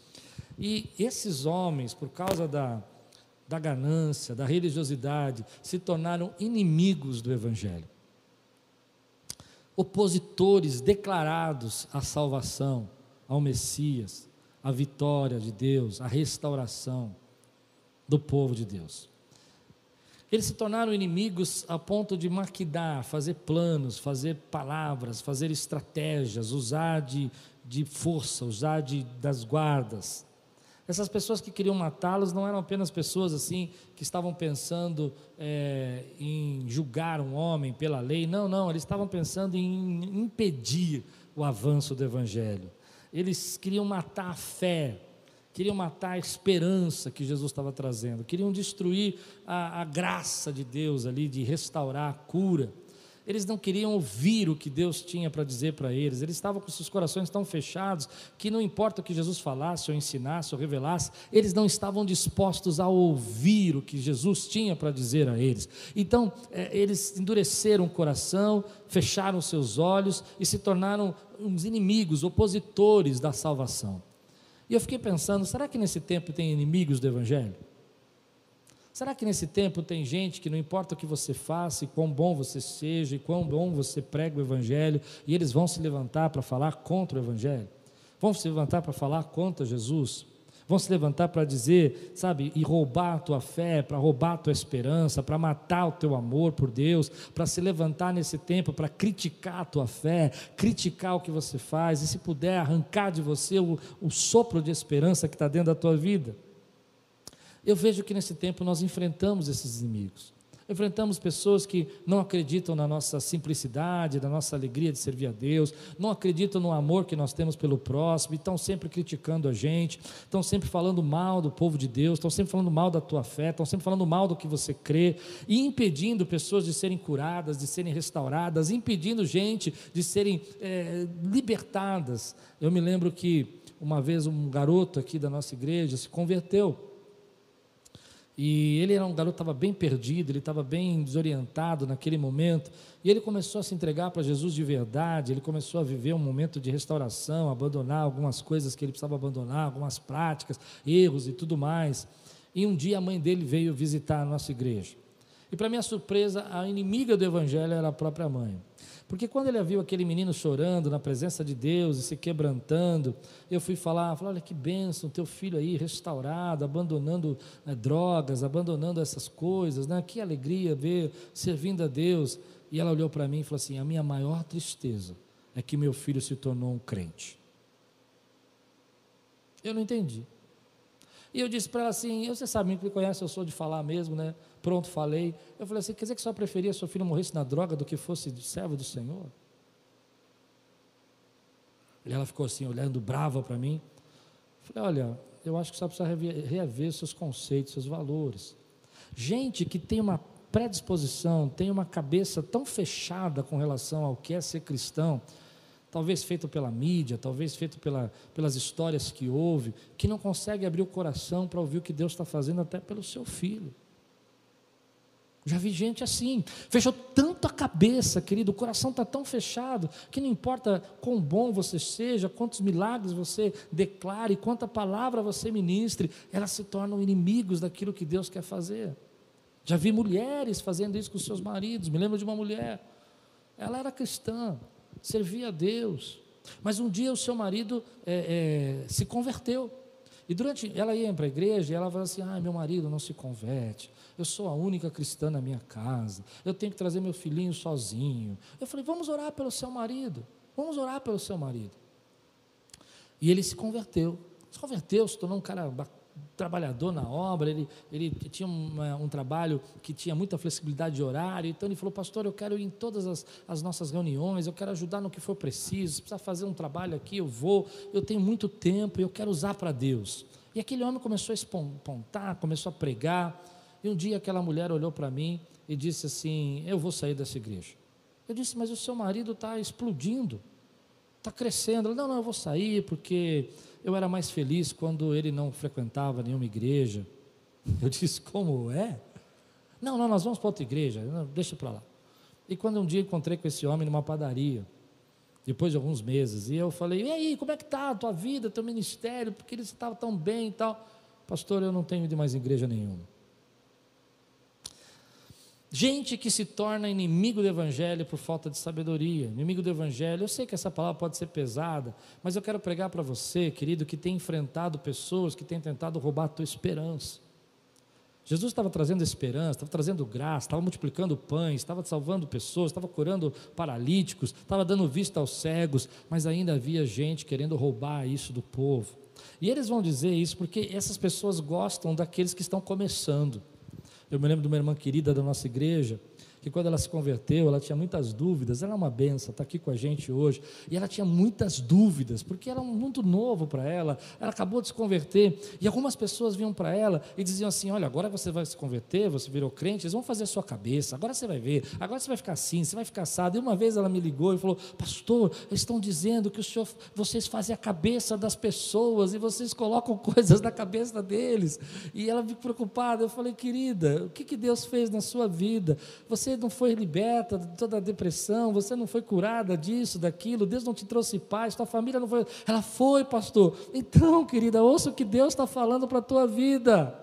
E esses homens, por causa da, da ganância, da religiosidade, se tornaram inimigos do Evangelho. Opositores declarados à salvação, ao Messias, à vitória de Deus, à restauração do povo de Deus. Eles se tornaram inimigos a ponto de maquidar, fazer planos, fazer palavras, fazer estratégias, usar de, de força, usar de, das guardas. Essas pessoas que queriam matá-los não eram apenas pessoas assim que estavam pensando é, em julgar um homem pela lei, não, não, eles estavam pensando em impedir o avanço do Evangelho. Eles queriam matar a fé, queriam matar a esperança que Jesus estava trazendo, queriam destruir a, a graça de Deus ali, de restaurar a cura. Eles não queriam ouvir o que Deus tinha para dizer para eles. Eles estavam com seus corações tão fechados que não importa o que Jesus falasse, ou ensinasse, ou revelasse, eles não estavam dispostos a ouvir o que Jesus tinha para dizer a eles. Então, é, eles endureceram o coração, fecharam seus olhos e se tornaram uns inimigos, opositores da salvação. E eu fiquei pensando: será que nesse tempo tem inimigos do Evangelho? Será que nesse tempo tem gente que não importa o que você faça, e quão bom você seja, e quão bom você prega o Evangelho, e eles vão se levantar para falar contra o Evangelho? Vão se levantar para falar contra Jesus? Vão se levantar para dizer, sabe, e roubar a tua fé, para roubar a tua esperança, para matar o teu amor por Deus, para se levantar nesse tempo para criticar a tua fé, criticar o que você faz, e se puder arrancar de você o, o sopro de esperança que está dentro da tua vida. Eu vejo que nesse tempo nós enfrentamos esses inimigos. Enfrentamos pessoas que não acreditam na nossa simplicidade, na nossa alegria de servir a Deus, não acreditam no amor que nós temos pelo próximo, e estão sempre criticando a gente, estão sempre falando mal do povo de Deus, estão sempre falando mal da tua fé, estão sempre falando mal do que você crê, e impedindo pessoas de serem curadas, de serem restauradas, impedindo gente de serem é, libertadas. Eu me lembro que uma vez um garoto aqui da nossa igreja se converteu e ele era um garoto estava bem perdido, ele estava bem desorientado naquele momento. E ele começou a se entregar para Jesus de verdade, ele começou a viver um momento de restauração, abandonar algumas coisas que ele precisava abandonar, algumas práticas, erros e tudo mais. E um dia a mãe dele veio visitar a nossa igreja. E para minha surpresa, a inimiga do evangelho era a própria mãe. Porque quando ele viu aquele menino chorando na presença de Deus e se quebrantando, eu fui falar, falei, olha que bênção, teu filho aí restaurado, abandonando né, drogas, abandonando essas coisas, né? que alegria ver, servindo a Deus. E ela olhou para mim e falou assim: a minha maior tristeza é que meu filho se tornou um crente. Eu não entendi. E eu disse para ela assim: você sabe, me conhece, eu sou de falar mesmo, né? Pronto, falei. Eu falei assim: quer dizer que só preferia seu filho morresse na droga do que fosse servo do Senhor? E ela ficou assim, olhando brava para mim. Eu falei: olha, eu acho que você precisa rever seus conceitos, seus valores. Gente que tem uma predisposição, tem uma cabeça tão fechada com relação ao que é ser cristão, talvez feito pela mídia, talvez feito pela, pelas histórias que houve, que não consegue abrir o coração para ouvir o que Deus está fazendo até pelo seu filho. Já vi gente assim, fechou tanto a cabeça, querido, o coração está tão fechado, que não importa quão bom você seja, quantos milagres você declare, quanta palavra você ministre, elas se tornam inimigos daquilo que Deus quer fazer. Já vi mulheres fazendo isso com seus maridos, me lembro de uma mulher, ela era cristã, servia a Deus, mas um dia o seu marido é, é, se converteu, e durante, ela ia para a igreja e ela falava assim: ah, meu marido não se converte, eu sou a única cristã na minha casa, eu tenho que trazer meu filhinho sozinho. Eu falei: vamos orar pelo seu marido, vamos orar pelo seu marido. E ele se converteu, se converteu, se tornou um cara trabalhador na obra, ele, ele tinha um trabalho que tinha muita flexibilidade de horário, então ele falou, pastor, eu quero ir em todas as, as nossas reuniões, eu quero ajudar no que for preciso, se precisar fazer um trabalho aqui, eu vou, eu tenho muito tempo e eu quero usar para Deus. E aquele homem começou a espontar, começou a pregar, e um dia aquela mulher olhou para mim e disse assim, eu vou sair dessa igreja. Eu disse, mas o seu marido está explodindo, está crescendo. Ela, não, não, eu vou sair porque eu era mais feliz quando ele não frequentava nenhuma igreja. Eu disse, como é? Não, não, nós vamos para outra igreja, não, deixa para lá. E quando um dia encontrei com esse homem numa padaria, depois de alguns meses, e eu falei, e aí, como é que está a tua vida, teu ministério, porque ele estava tão bem e tal. Pastor, eu não tenho ido mais igreja nenhuma. Gente que se torna inimigo do Evangelho por falta de sabedoria, inimigo do Evangelho. Eu sei que essa palavra pode ser pesada, mas eu quero pregar para você, querido, que tem enfrentado pessoas que têm tentado roubar a tua esperança. Jesus estava trazendo esperança, estava trazendo graça, estava multiplicando pães, estava salvando pessoas, estava curando paralíticos, estava dando vista aos cegos, mas ainda havia gente querendo roubar isso do povo. E eles vão dizer isso porque essas pessoas gostam daqueles que estão começando. Eu me lembro de uma irmã querida da nossa igreja, que quando ela se converteu, ela tinha muitas dúvidas. Ela é uma benção, está aqui com a gente hoje. E ela tinha muitas dúvidas, porque era um mundo novo para ela. Ela acabou de se converter. E algumas pessoas vinham para ela e diziam assim: Olha, agora você vai se converter, você virou crente, eles vão fazer a sua cabeça. Agora você vai ver, agora você vai ficar assim, você vai ficar assado. E uma vez ela me ligou e falou: Pastor, eles estão dizendo que o senhor, vocês fazem a cabeça das pessoas e vocês colocam coisas na cabeça deles. E ela ficou preocupada. Eu falei: Querida, o que, que Deus fez na sua vida? Você não foi liberta de toda a depressão, você não foi curada disso, daquilo, Deus não te trouxe paz, tua família não foi. Ela foi, pastor. Então, querida, ouça o que Deus está falando para a tua vida.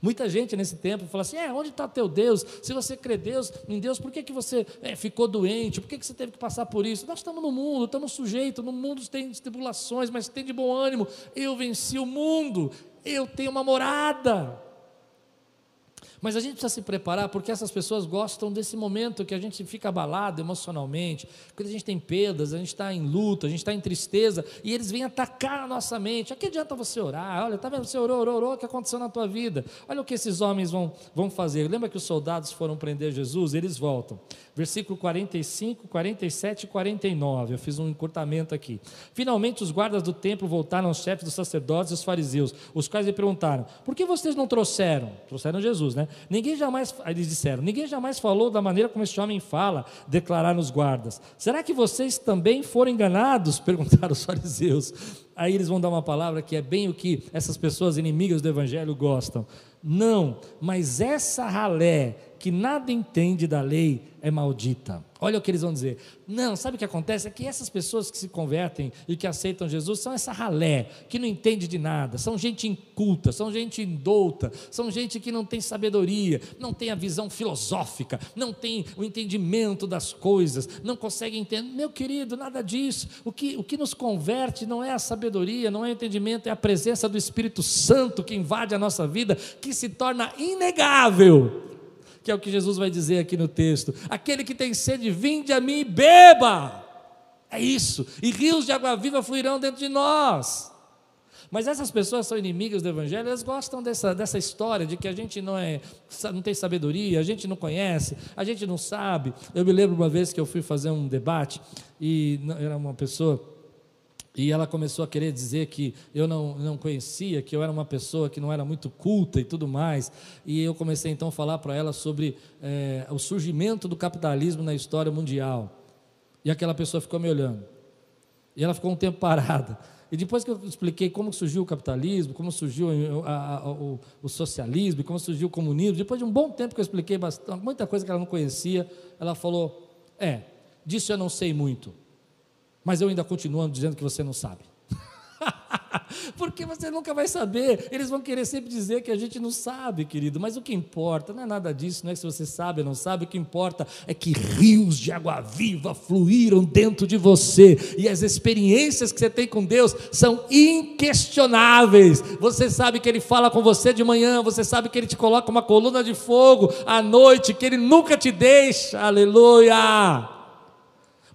Muita gente nesse tempo fala assim: é, onde está teu Deus? Se você crê Deus, em Deus, por que, que você é, ficou doente? Por que, que você teve que passar por isso? Nós estamos no mundo, estamos sujeitos, no mundo tem tribulações, mas tem de bom ânimo. Eu venci o mundo, eu tenho uma morada. Mas a gente precisa se preparar porque essas pessoas gostam desse momento que a gente fica abalado emocionalmente, quando a gente tem perdas, a gente está em luta, a gente está em tristeza, e eles vêm atacar a nossa mente. A que adianta você orar? Olha, tá vendo? Você orou, orou, orou, o que aconteceu na tua vida? Olha o que esses homens vão, vão fazer. Lembra que os soldados foram prender Jesus? Eles voltam. Versículo 45, 47 e 49. Eu fiz um encurtamento aqui. Finalmente os guardas do templo voltaram aos chefes dos sacerdotes e os fariseus, os quais lhe perguntaram: por que vocês não trouxeram? Trouxeram Jesus, né? Ninguém jamais, eles disseram, ninguém jamais falou da maneira como este homem fala, declararam os guardas. Será que vocês também foram enganados? Perguntaram os fariseus. Aí eles vão dar uma palavra que é bem o que essas pessoas inimigas do evangelho gostam. Não, mas essa ralé que nada entende da lei é maldita. Olha o que eles vão dizer. Não, sabe o que acontece? É que essas pessoas que se convertem e que aceitam Jesus são essa ralé, que não entende de nada, são gente inculta, são gente indouta, são gente que não tem sabedoria, não tem a visão filosófica, não tem o entendimento das coisas, não consegue entender. Meu querido, nada disso. O que, o que nos converte não é a sabedoria, não é o entendimento, é a presença do Espírito Santo que invade a nossa vida, que se torna inegável que é o que Jesus vai dizer aqui no texto: aquele que tem sede, vinde a mim e beba. É isso, e rios de água viva fluirão dentro de nós. Mas essas pessoas são inimigas do Evangelho, elas gostam dessa, dessa história de que a gente não, é, não tem sabedoria, a gente não conhece, a gente não sabe. Eu me lembro uma vez que eu fui fazer um debate e era uma pessoa e ela começou a querer dizer que eu não, não conhecia, que eu era uma pessoa que não era muito culta e tudo mais. E eu comecei então a falar para ela sobre é, o surgimento do capitalismo na história mundial. E aquela pessoa ficou me olhando. E ela ficou um tempo parada. E depois que eu expliquei como surgiu o capitalismo, como surgiu a, a, o, o, socialismo, como surgiu o comunismo, depois de um bom tempo que eu expliquei bastante, muita coisa que ela não conhecia, ela falou: É, disso eu não sei muito mas eu ainda continuo dizendo que você não sabe. Porque você nunca vai saber. Eles vão querer sempre dizer que a gente não sabe, querido. Mas o que importa não é nada disso, não é se você sabe ou não sabe. O que importa é que rios de água viva fluíram dentro de você. E as experiências que você tem com Deus são inquestionáveis. Você sabe que Ele fala com você de manhã, você sabe que Ele te coloca uma coluna de fogo à noite, que Ele nunca te deixa. Aleluia!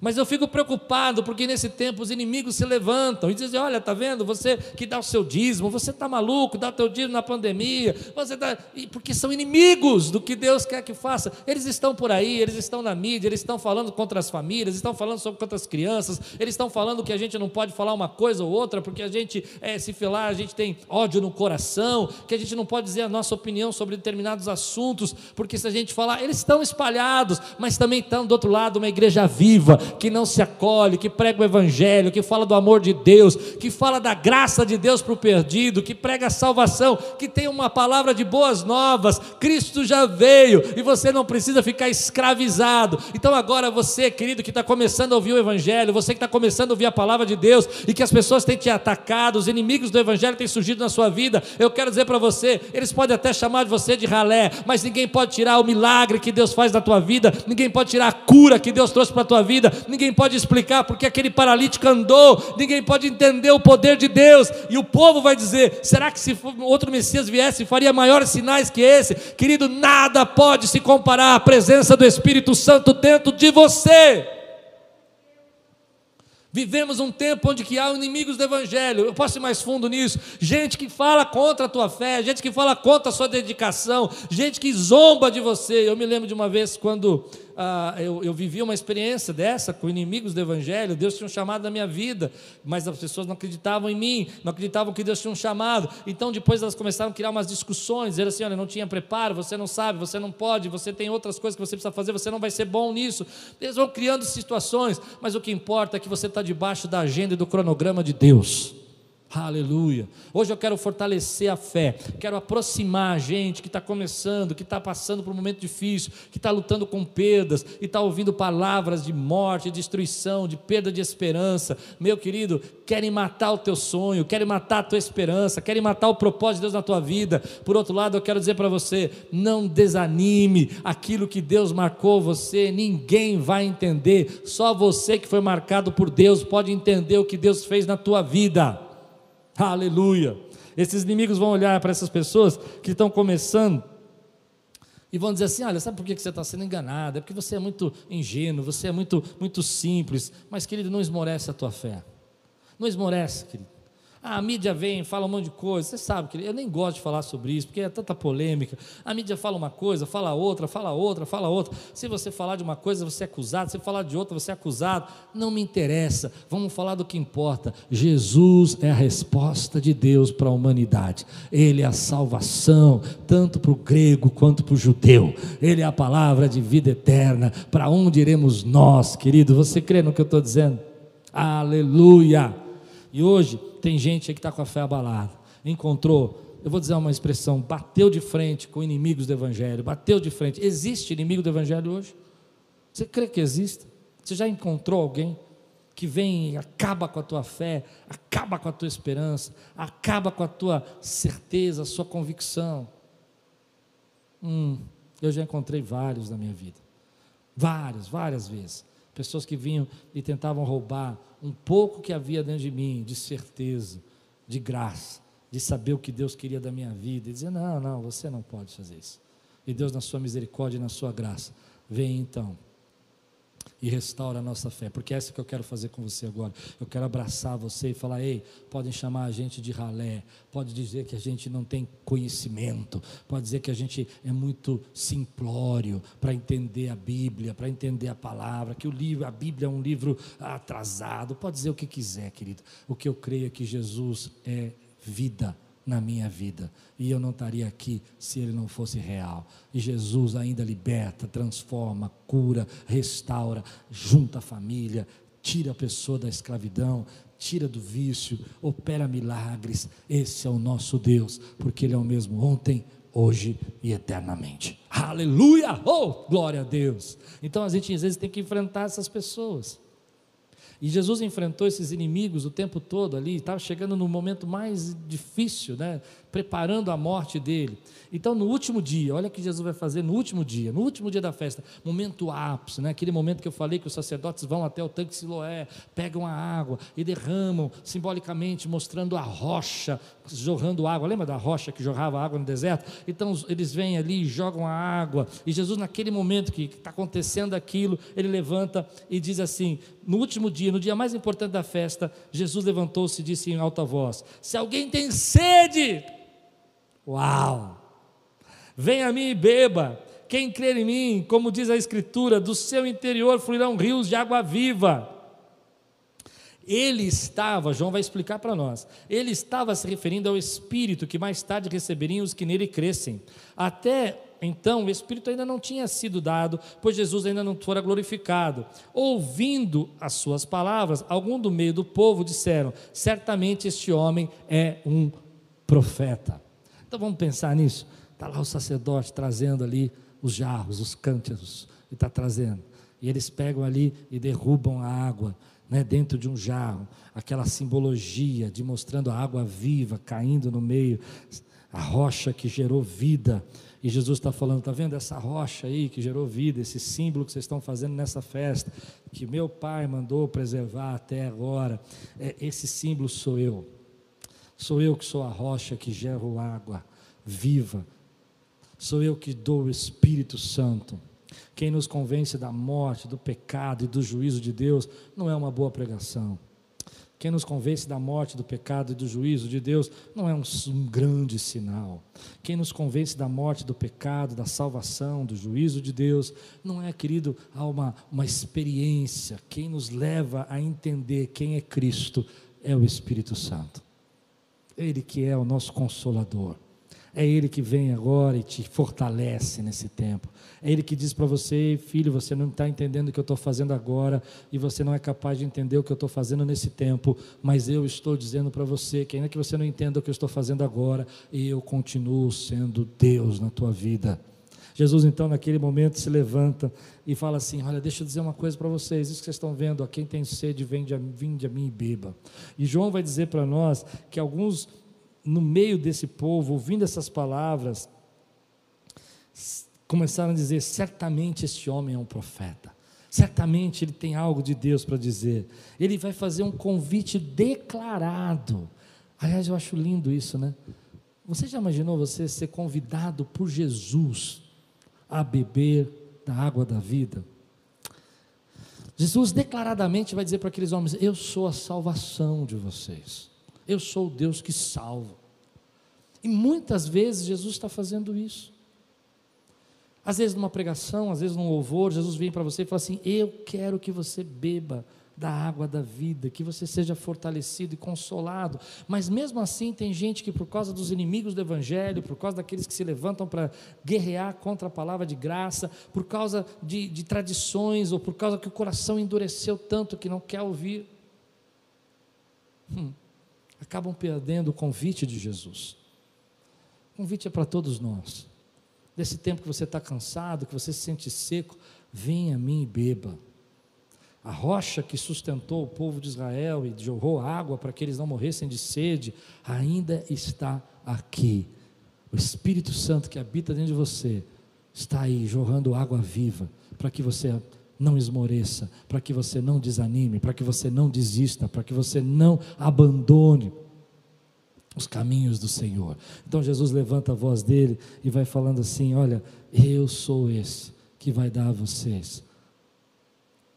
Mas eu fico preocupado porque nesse tempo os inimigos se levantam e dizem: Olha, tá vendo? Você que dá o seu dízimo, você está maluco, dá o teu dízimo na pandemia, você dá. Porque são inimigos do que Deus quer que faça. Eles estão por aí, eles estão na mídia, eles estão falando contra as famílias, estão falando sobre contra as crianças, eles estão falando que a gente não pode falar uma coisa ou outra, porque a gente, é, se filar, a gente tem ódio no coração, que a gente não pode dizer a nossa opinião sobre determinados assuntos, porque se a gente falar, eles estão espalhados, mas também estão do outro lado uma igreja viva que não se acolhe, que prega o Evangelho, que fala do amor de Deus, que fala da graça de Deus para o perdido, que prega a salvação, que tem uma palavra de boas novas. Cristo já veio e você não precisa ficar escravizado. Então, agora você, querido, que está começando a ouvir o Evangelho, você que está começando a ouvir a palavra de Deus e que as pessoas têm te atacado, os inimigos do Evangelho têm surgido na sua vida, eu quero dizer para você: eles podem até chamar de você de ralé, mas ninguém pode tirar o milagre que Deus faz na tua vida, ninguém pode tirar a cura que Deus trouxe para a tua vida, ninguém pode explicar porque aquele paralítico andou, ninguém pode entender o poder de Deus, e o povo vai dizer: será que se outro Messias viesse, faria maiores sinais que esse? Querido, nada pode se comparar à presença do Espírito Santo dentro de você. Vivemos um tempo onde que há inimigos do evangelho. Eu posso ir mais fundo nisso. Gente que fala contra a tua fé, gente que fala contra a sua dedicação, gente que zomba de você. Eu me lembro de uma vez quando ah, eu, eu vivi uma experiência dessa com inimigos do Evangelho, Deus tinha um chamado na minha vida, mas as pessoas não acreditavam em mim, não acreditavam que Deus tinha um chamado. Então depois elas começaram a criar umas discussões, dizer assim: olha, não tinha preparo, você não sabe, você não pode, você tem outras coisas que você precisa fazer, você não vai ser bom nisso. Eles vão criando situações, mas o que importa é que você está debaixo da agenda e do cronograma de Deus. Aleluia. Hoje eu quero fortalecer a fé, quero aproximar a gente que está começando, que está passando por um momento difícil, que está lutando com perdas e está ouvindo palavras de morte, de destruição, de perda de esperança. Meu querido, querem matar o teu sonho, querem matar a tua esperança, querem matar o propósito de Deus na tua vida. Por outro lado, eu quero dizer para você: não desanime, aquilo que Deus marcou você, ninguém vai entender, só você que foi marcado por Deus pode entender o que Deus fez na tua vida. Aleluia. Esses inimigos vão olhar para essas pessoas que estão começando e vão dizer assim: olha, sabe por que você está sendo enganado? É porque você é muito ingênuo, você é muito, muito simples. Mas, querido, não esmorece a tua fé. Não esmorece, querido. A mídia vem, fala um monte de coisa. Você sabe que eu nem gosto de falar sobre isso, porque é tanta polêmica. A mídia fala uma coisa, fala outra, fala outra, fala outra. Se você falar de uma coisa, você é acusado. Se falar de outra, você é acusado. Não me interessa. Vamos falar do que importa. Jesus é a resposta de Deus para a humanidade. Ele é a salvação, tanto para o grego quanto para o judeu. Ele é a palavra de vida eterna. Para onde iremos nós, querido? Você crê no que eu estou dizendo? Aleluia! E hoje tem gente aí que está com a fé abalada. Encontrou, eu vou dizer uma expressão, bateu de frente com inimigos do Evangelho, bateu de frente. Existe inimigo do Evangelho hoje? Você crê que existe? Você já encontrou alguém que vem e acaba com a tua fé, acaba com a tua esperança, acaba com a tua certeza, a sua convicção? Hum, eu já encontrei vários na minha vida. Vários, várias vezes. Pessoas que vinham e tentavam roubar um pouco que havia dentro de mim, de certeza, de graça, de saber o que Deus queria da minha vida, e dizer: não, não, você não pode fazer isso. E Deus, na sua misericórdia e na sua graça, vem então e restaura a nossa fé, porque é isso que eu quero fazer com você agora. Eu quero abraçar você e falar: ei, podem chamar a gente de ralé, pode dizer que a gente não tem conhecimento, pode dizer que a gente é muito simplório para entender a Bíblia, para entender a palavra, que o livro, a Bíblia é um livro atrasado, pode dizer o que quiser, querido. O que eu creio é que Jesus é vida na minha vida. E eu não estaria aqui se ele não fosse real. E Jesus ainda liberta, transforma, cura, restaura, junta a família, tira a pessoa da escravidão, tira do vício, opera milagres. Esse é o nosso Deus, porque Ele é o mesmo ontem, hoje e eternamente. Aleluia! Oh, glória a Deus! Então a gente às vezes tem que enfrentar essas pessoas. E Jesus enfrentou esses inimigos o tempo todo ali, estava chegando no momento mais difícil, né? preparando a morte dele. Então, no último dia, olha o que Jesus vai fazer no último dia, no último dia da festa, momento ápice, né? aquele momento que eu falei que os sacerdotes vão até o tanque Siloé, pegam a água e derramam simbolicamente, mostrando a rocha jorrando água. Lembra da rocha que jorrava água no deserto? Então, eles vêm ali e jogam a água, e Jesus, naquele momento que está acontecendo aquilo, ele levanta e diz assim: no último dia, no dia mais importante da festa, Jesus levantou-se e disse em alta voz: Se alguém tem sede, Uau! Venha a mim e beba. Quem crer em mim, como diz a Escritura, do seu interior fluirão rios de água viva. Ele estava, João vai explicar para nós, ele estava se referindo ao Espírito que mais tarde receberiam os que nele crescem. Até então, o Espírito ainda não tinha sido dado, pois Jesus ainda não fora glorificado. Ouvindo as suas palavras, algum do meio do povo disseram: Certamente este homem é um profeta. Então vamos pensar nisso. Está lá o sacerdote trazendo ali os jarros, os cântaros, e está trazendo. E eles pegam ali e derrubam a água né, dentro de um jarro. Aquela simbologia de mostrando a água viva caindo no meio, a rocha que gerou vida. E Jesus está falando, está vendo essa rocha aí que gerou vida, esse símbolo que vocês estão fazendo nessa festa, que meu pai mandou preservar até agora. É, esse símbolo sou eu. Sou eu que sou a rocha que gero água viva. Sou eu que dou o Espírito Santo. Quem nos convence da morte, do pecado e do juízo de Deus não é uma boa pregação. Quem nos convence da morte, do pecado e do juízo de Deus não é um, um, grande sinal. Quem nos convence da morte, do pecado, da salvação, do juízo de Deus, não é, querido, uma, uma experiência. Quem nos leva a entender quem é Cristo é o Espírito Santo. Ele que é o nosso consolador. É Ele que vem agora e te fortalece nesse tempo. É Ele que diz para você, filho, você não está entendendo o que eu estou fazendo agora e você não é capaz de entender o que eu estou fazendo nesse tempo, mas eu estou dizendo para você que ainda que você não entenda o que eu estou fazendo agora, eu continuo sendo Deus na tua vida. Jesus então naquele momento se levanta e fala assim: Olha, deixa eu dizer uma coisa para vocês, isso que vocês estão vendo, a quem tem sede, vende a, vinde a mim e beba. E João vai dizer para nós que alguns no meio desse povo, ouvindo essas palavras, começaram a dizer: certamente este homem é um profeta. Certamente ele tem algo de Deus para dizer. Ele vai fazer um convite declarado. Aliás, eu acho lindo isso, né? Você já imaginou você ser convidado por Jesus a beber da água da vida? Jesus declaradamente vai dizer para aqueles homens: Eu sou a salvação de vocês. Eu sou o Deus que salva. E muitas vezes Jesus está fazendo isso. Às vezes numa pregação, às vezes num louvor, Jesus vem para você e fala assim: Eu quero que você beba da água da vida, que você seja fortalecido e consolado. Mas mesmo assim, tem gente que, por causa dos inimigos do Evangelho, por causa daqueles que se levantam para guerrear contra a palavra de graça, por causa de, de tradições, ou por causa que o coração endureceu tanto que não quer ouvir, hum, acabam perdendo o convite de Jesus. O convite é para todos nós. Nesse tempo que você está cansado, que você se sente seco, venha a mim e beba. A rocha que sustentou o povo de Israel e jorrou água para que eles não morressem de sede, ainda está aqui. O Espírito Santo que habita dentro de você está aí jorrando água viva para que você não esmoreça, para que você não desanime, para que você não desista, para que você não abandone os caminhos do Senhor. Então Jesus levanta a voz dele e vai falando assim: Olha, eu sou esse que vai dar a vocês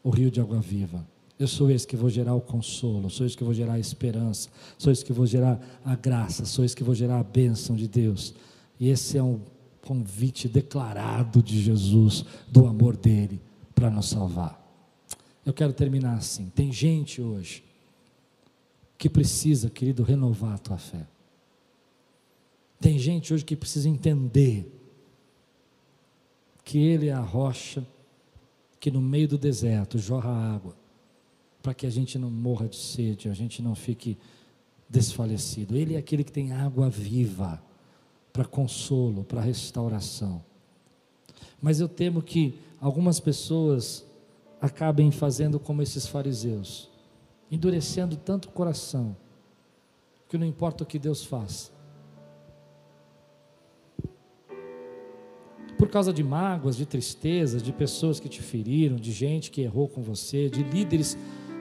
o rio de água viva. Eu sou esse que vou gerar o consolo, sou esse que vou gerar a esperança, sou esse que vou gerar a graça, sou esse que vou gerar a bênção de Deus. E esse é um convite declarado de Jesus, do amor dele para nos salvar. Eu quero terminar assim. Tem gente hoje que precisa, querido, renovar a tua fé. Tem gente hoje que precisa entender que Ele é a rocha que no meio do deserto jorra água, para que a gente não morra de sede, a gente não fique desfalecido. Ele é aquele que tem água viva para consolo, para restauração. Mas eu temo que algumas pessoas acabem fazendo como esses fariseus endurecendo tanto o coração, que não importa o que Deus faz. Por causa de mágoas, de tristezas, de pessoas que te feriram, de gente que errou com você, de líderes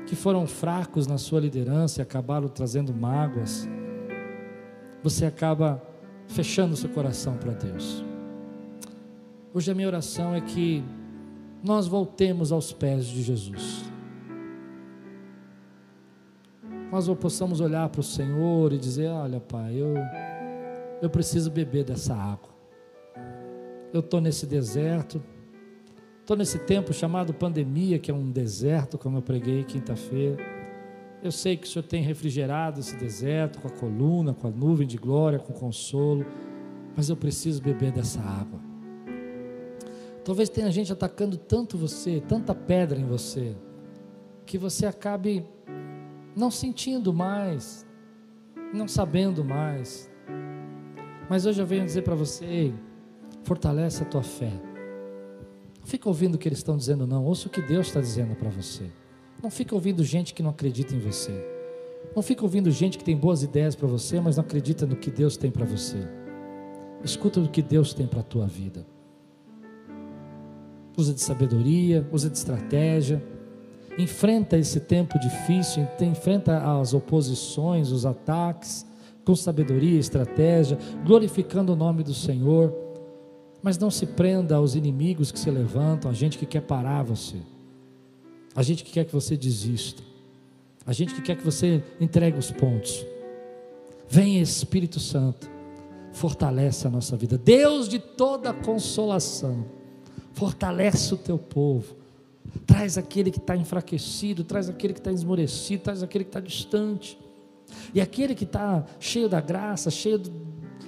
que foram fracos na sua liderança e acabaram trazendo mágoas, você acaba fechando seu coração para Deus. Hoje a minha oração é que nós voltemos aos pés de Jesus nós possamos olhar para o Senhor e dizer: Olha, Pai, eu, eu preciso beber dessa água. Eu estou nesse deserto, estou nesse tempo chamado pandemia, que é um deserto, como eu preguei quinta-feira. Eu sei que o Senhor tem refrigerado esse deserto com a coluna, com a nuvem de glória, com consolo, mas eu preciso beber dessa água. Talvez tenha gente atacando tanto você, tanta pedra em você, que você acabe não sentindo mais, não sabendo mais. Mas hoje eu venho dizer para você: fortalece a tua fé. Não fica ouvindo o que eles estão dizendo, não. Ouça o que Deus está dizendo para você. Não fica ouvindo gente que não acredita em você. Não fica ouvindo gente que tem boas ideias para você, mas não acredita no que Deus tem para você. Escuta o que Deus tem para a tua vida. Usa de sabedoria, usa de estratégia enfrenta esse tempo difícil, enfrenta as oposições, os ataques, com sabedoria, estratégia, glorificando o nome do Senhor. Mas não se prenda aos inimigos que se levantam, a gente que quer parar você, a gente que quer que você desista, a gente que quer que você entregue os pontos. Vem Espírito Santo, fortalece a nossa vida. Deus de toda consolação, fortalece o teu povo. Traz aquele que está enfraquecido, traz aquele que está esmorecido, traz aquele que está distante. E aquele que está cheio da graça, cheio do,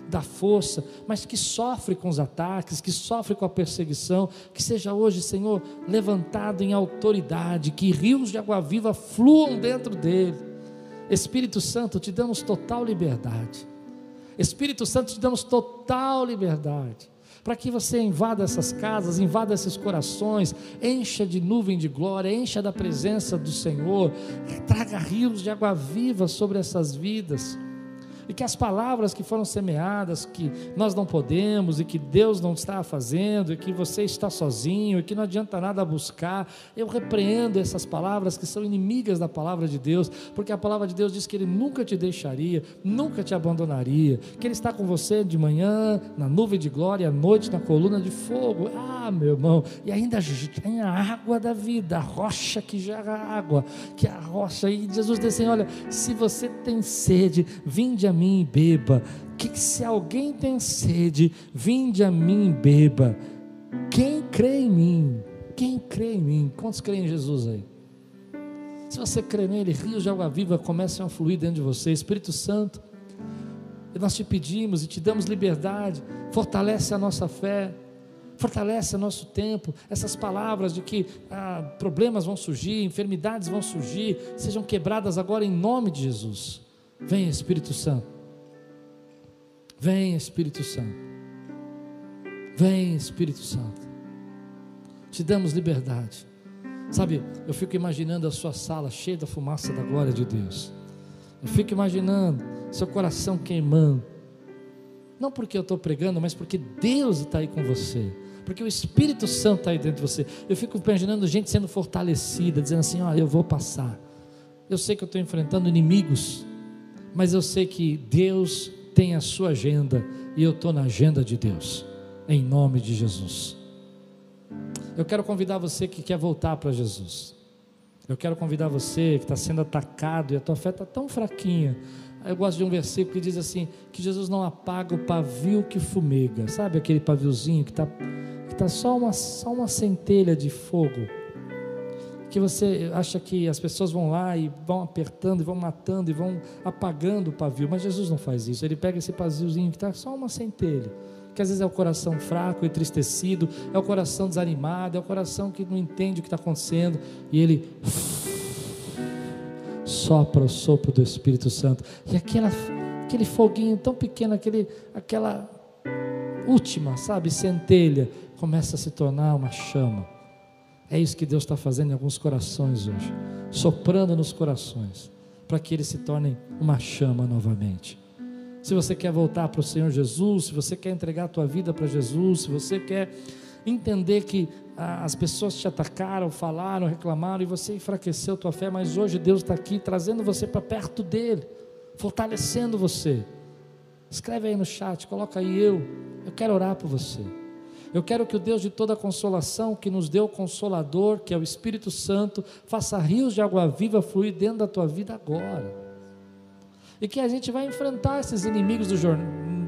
da força, mas que sofre com os ataques, que sofre com a perseguição, que seja hoje, Senhor, levantado em autoridade, que rios de água viva fluam dentro dele. Espírito Santo, te damos total liberdade. Espírito Santo, te damos total liberdade para que você invada essas casas, invada esses corações, encha de nuvem de glória, encha da presença do Senhor, traga rios de água viva sobre essas vidas e que as palavras que foram semeadas, que nós não podemos e que Deus não está fazendo, e que você está sozinho, e que não adianta nada buscar, eu repreendo essas palavras que são inimigas da palavra de Deus, porque a palavra de Deus diz que Ele nunca te deixaria, nunca te abandonaria, que Ele está com você de manhã, na nuvem de glória, à noite, na coluna de fogo. Ah, meu irmão, e ainda tem a água da vida, a rocha que gera água, que é a rocha, e Jesus diz assim: olha, se você tem sede, vinde a mim e beba. Que se alguém tem sede, vinde a mim e beba. Quem crê em mim? Quem crê em mim? Quantos creem em Jesus aí? Se você crê nele, rios de água viva começam a fluir dentro de você. Espírito Santo, nós te pedimos e te damos liberdade, fortalece a nossa fé, fortalece o nosso tempo. Essas palavras de que ah, problemas vão surgir, enfermidades vão surgir, sejam quebradas agora em nome de Jesus. Vem Espírito Santo. Vem Espírito Santo. Vem Espírito Santo. Te damos liberdade. Sabe, eu fico imaginando a sua sala cheia da fumaça da glória de Deus. Eu fico imaginando seu coração queimando. Não porque eu estou pregando, mas porque Deus está aí com você. Porque o Espírito Santo está aí dentro de você. Eu fico imaginando gente sendo fortalecida, dizendo assim: Olha, eu vou passar. Eu sei que eu estou enfrentando inimigos mas eu sei que Deus tem a sua agenda e eu estou na agenda de Deus, em nome de Jesus. Eu quero convidar você que quer voltar para Jesus. Eu quero convidar você que está sendo atacado e a tua fé está tão fraquinha. Eu gosto de um versículo que diz assim: que Jesus não apaga o pavio que fumega. Sabe aquele paviozinho que está que tá só, uma, só uma centelha de fogo? Que você acha que as pessoas vão lá e vão apertando, e vão matando, e vão apagando o pavio, mas Jesus não faz isso, ele pega esse paviozinho que está só uma centelha, que às vezes é o coração fraco, entristecido, é o coração desanimado, é o coração que não entende o que está acontecendo, e ele sopra o sopro do Espírito Santo, e aquela, aquele foguinho tão pequeno, aquele, aquela última, sabe, centelha, começa a se tornar uma chama é isso que Deus está fazendo em alguns corações hoje, soprando nos corações, para que eles se tornem uma chama novamente. Se você quer voltar para o Senhor Jesus, se você quer entregar a tua vida para Jesus, se você quer entender que ah, as pessoas te atacaram, falaram, reclamaram e você enfraqueceu tua fé, mas hoje Deus está aqui trazendo você para perto dele, fortalecendo você. Escreve aí no chat, coloca aí eu, eu quero orar por você. Eu quero que o Deus de toda consolação, que nos deu o consolador, que é o Espírito Santo, faça rios de água viva fluir dentro da tua vida agora. E que a gente vai enfrentar esses inimigos do,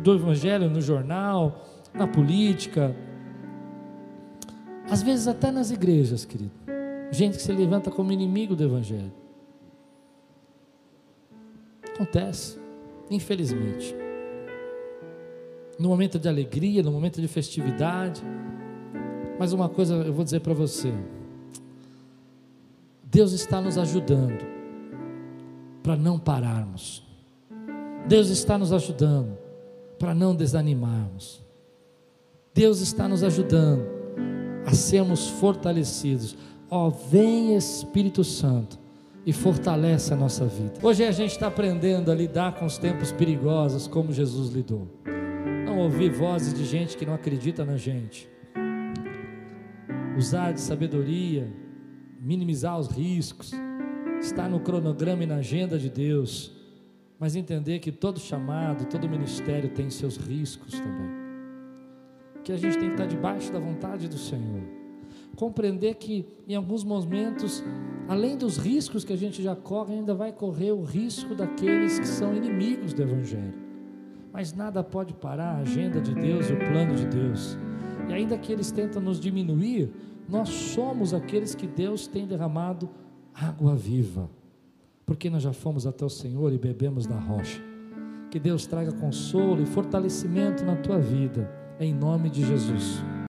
do Evangelho no jornal, na política, às vezes até nas igrejas, querido. Gente que se levanta como inimigo do Evangelho. Acontece, infelizmente no momento de alegria, no momento de festividade. Mas uma coisa eu vou dizer para você: Deus está nos ajudando para não pararmos. Deus está nos ajudando para não desanimarmos. Deus está nos ajudando a sermos fortalecidos. Ó, oh, vem Espírito Santo e fortalece a nossa vida. Hoje a gente está aprendendo a lidar com os tempos perigosos como Jesus lidou ouvir vozes de gente que não acredita na gente. Usar de sabedoria, minimizar os riscos, estar no cronograma e na agenda de Deus, mas entender que todo chamado, todo ministério tem seus riscos também. que a gente tem que estar debaixo da vontade do Senhor. Compreender que em alguns momentos, além dos riscos que a gente já corre, ainda vai correr o risco daqueles que são inimigos do Evangelho. Mas nada pode parar a agenda de Deus e o plano de Deus. E ainda que eles tentam nos diminuir, nós somos aqueles que Deus tem derramado água viva, porque nós já fomos até o Senhor e bebemos da rocha. Que Deus traga consolo e fortalecimento na tua vida, em nome de Jesus.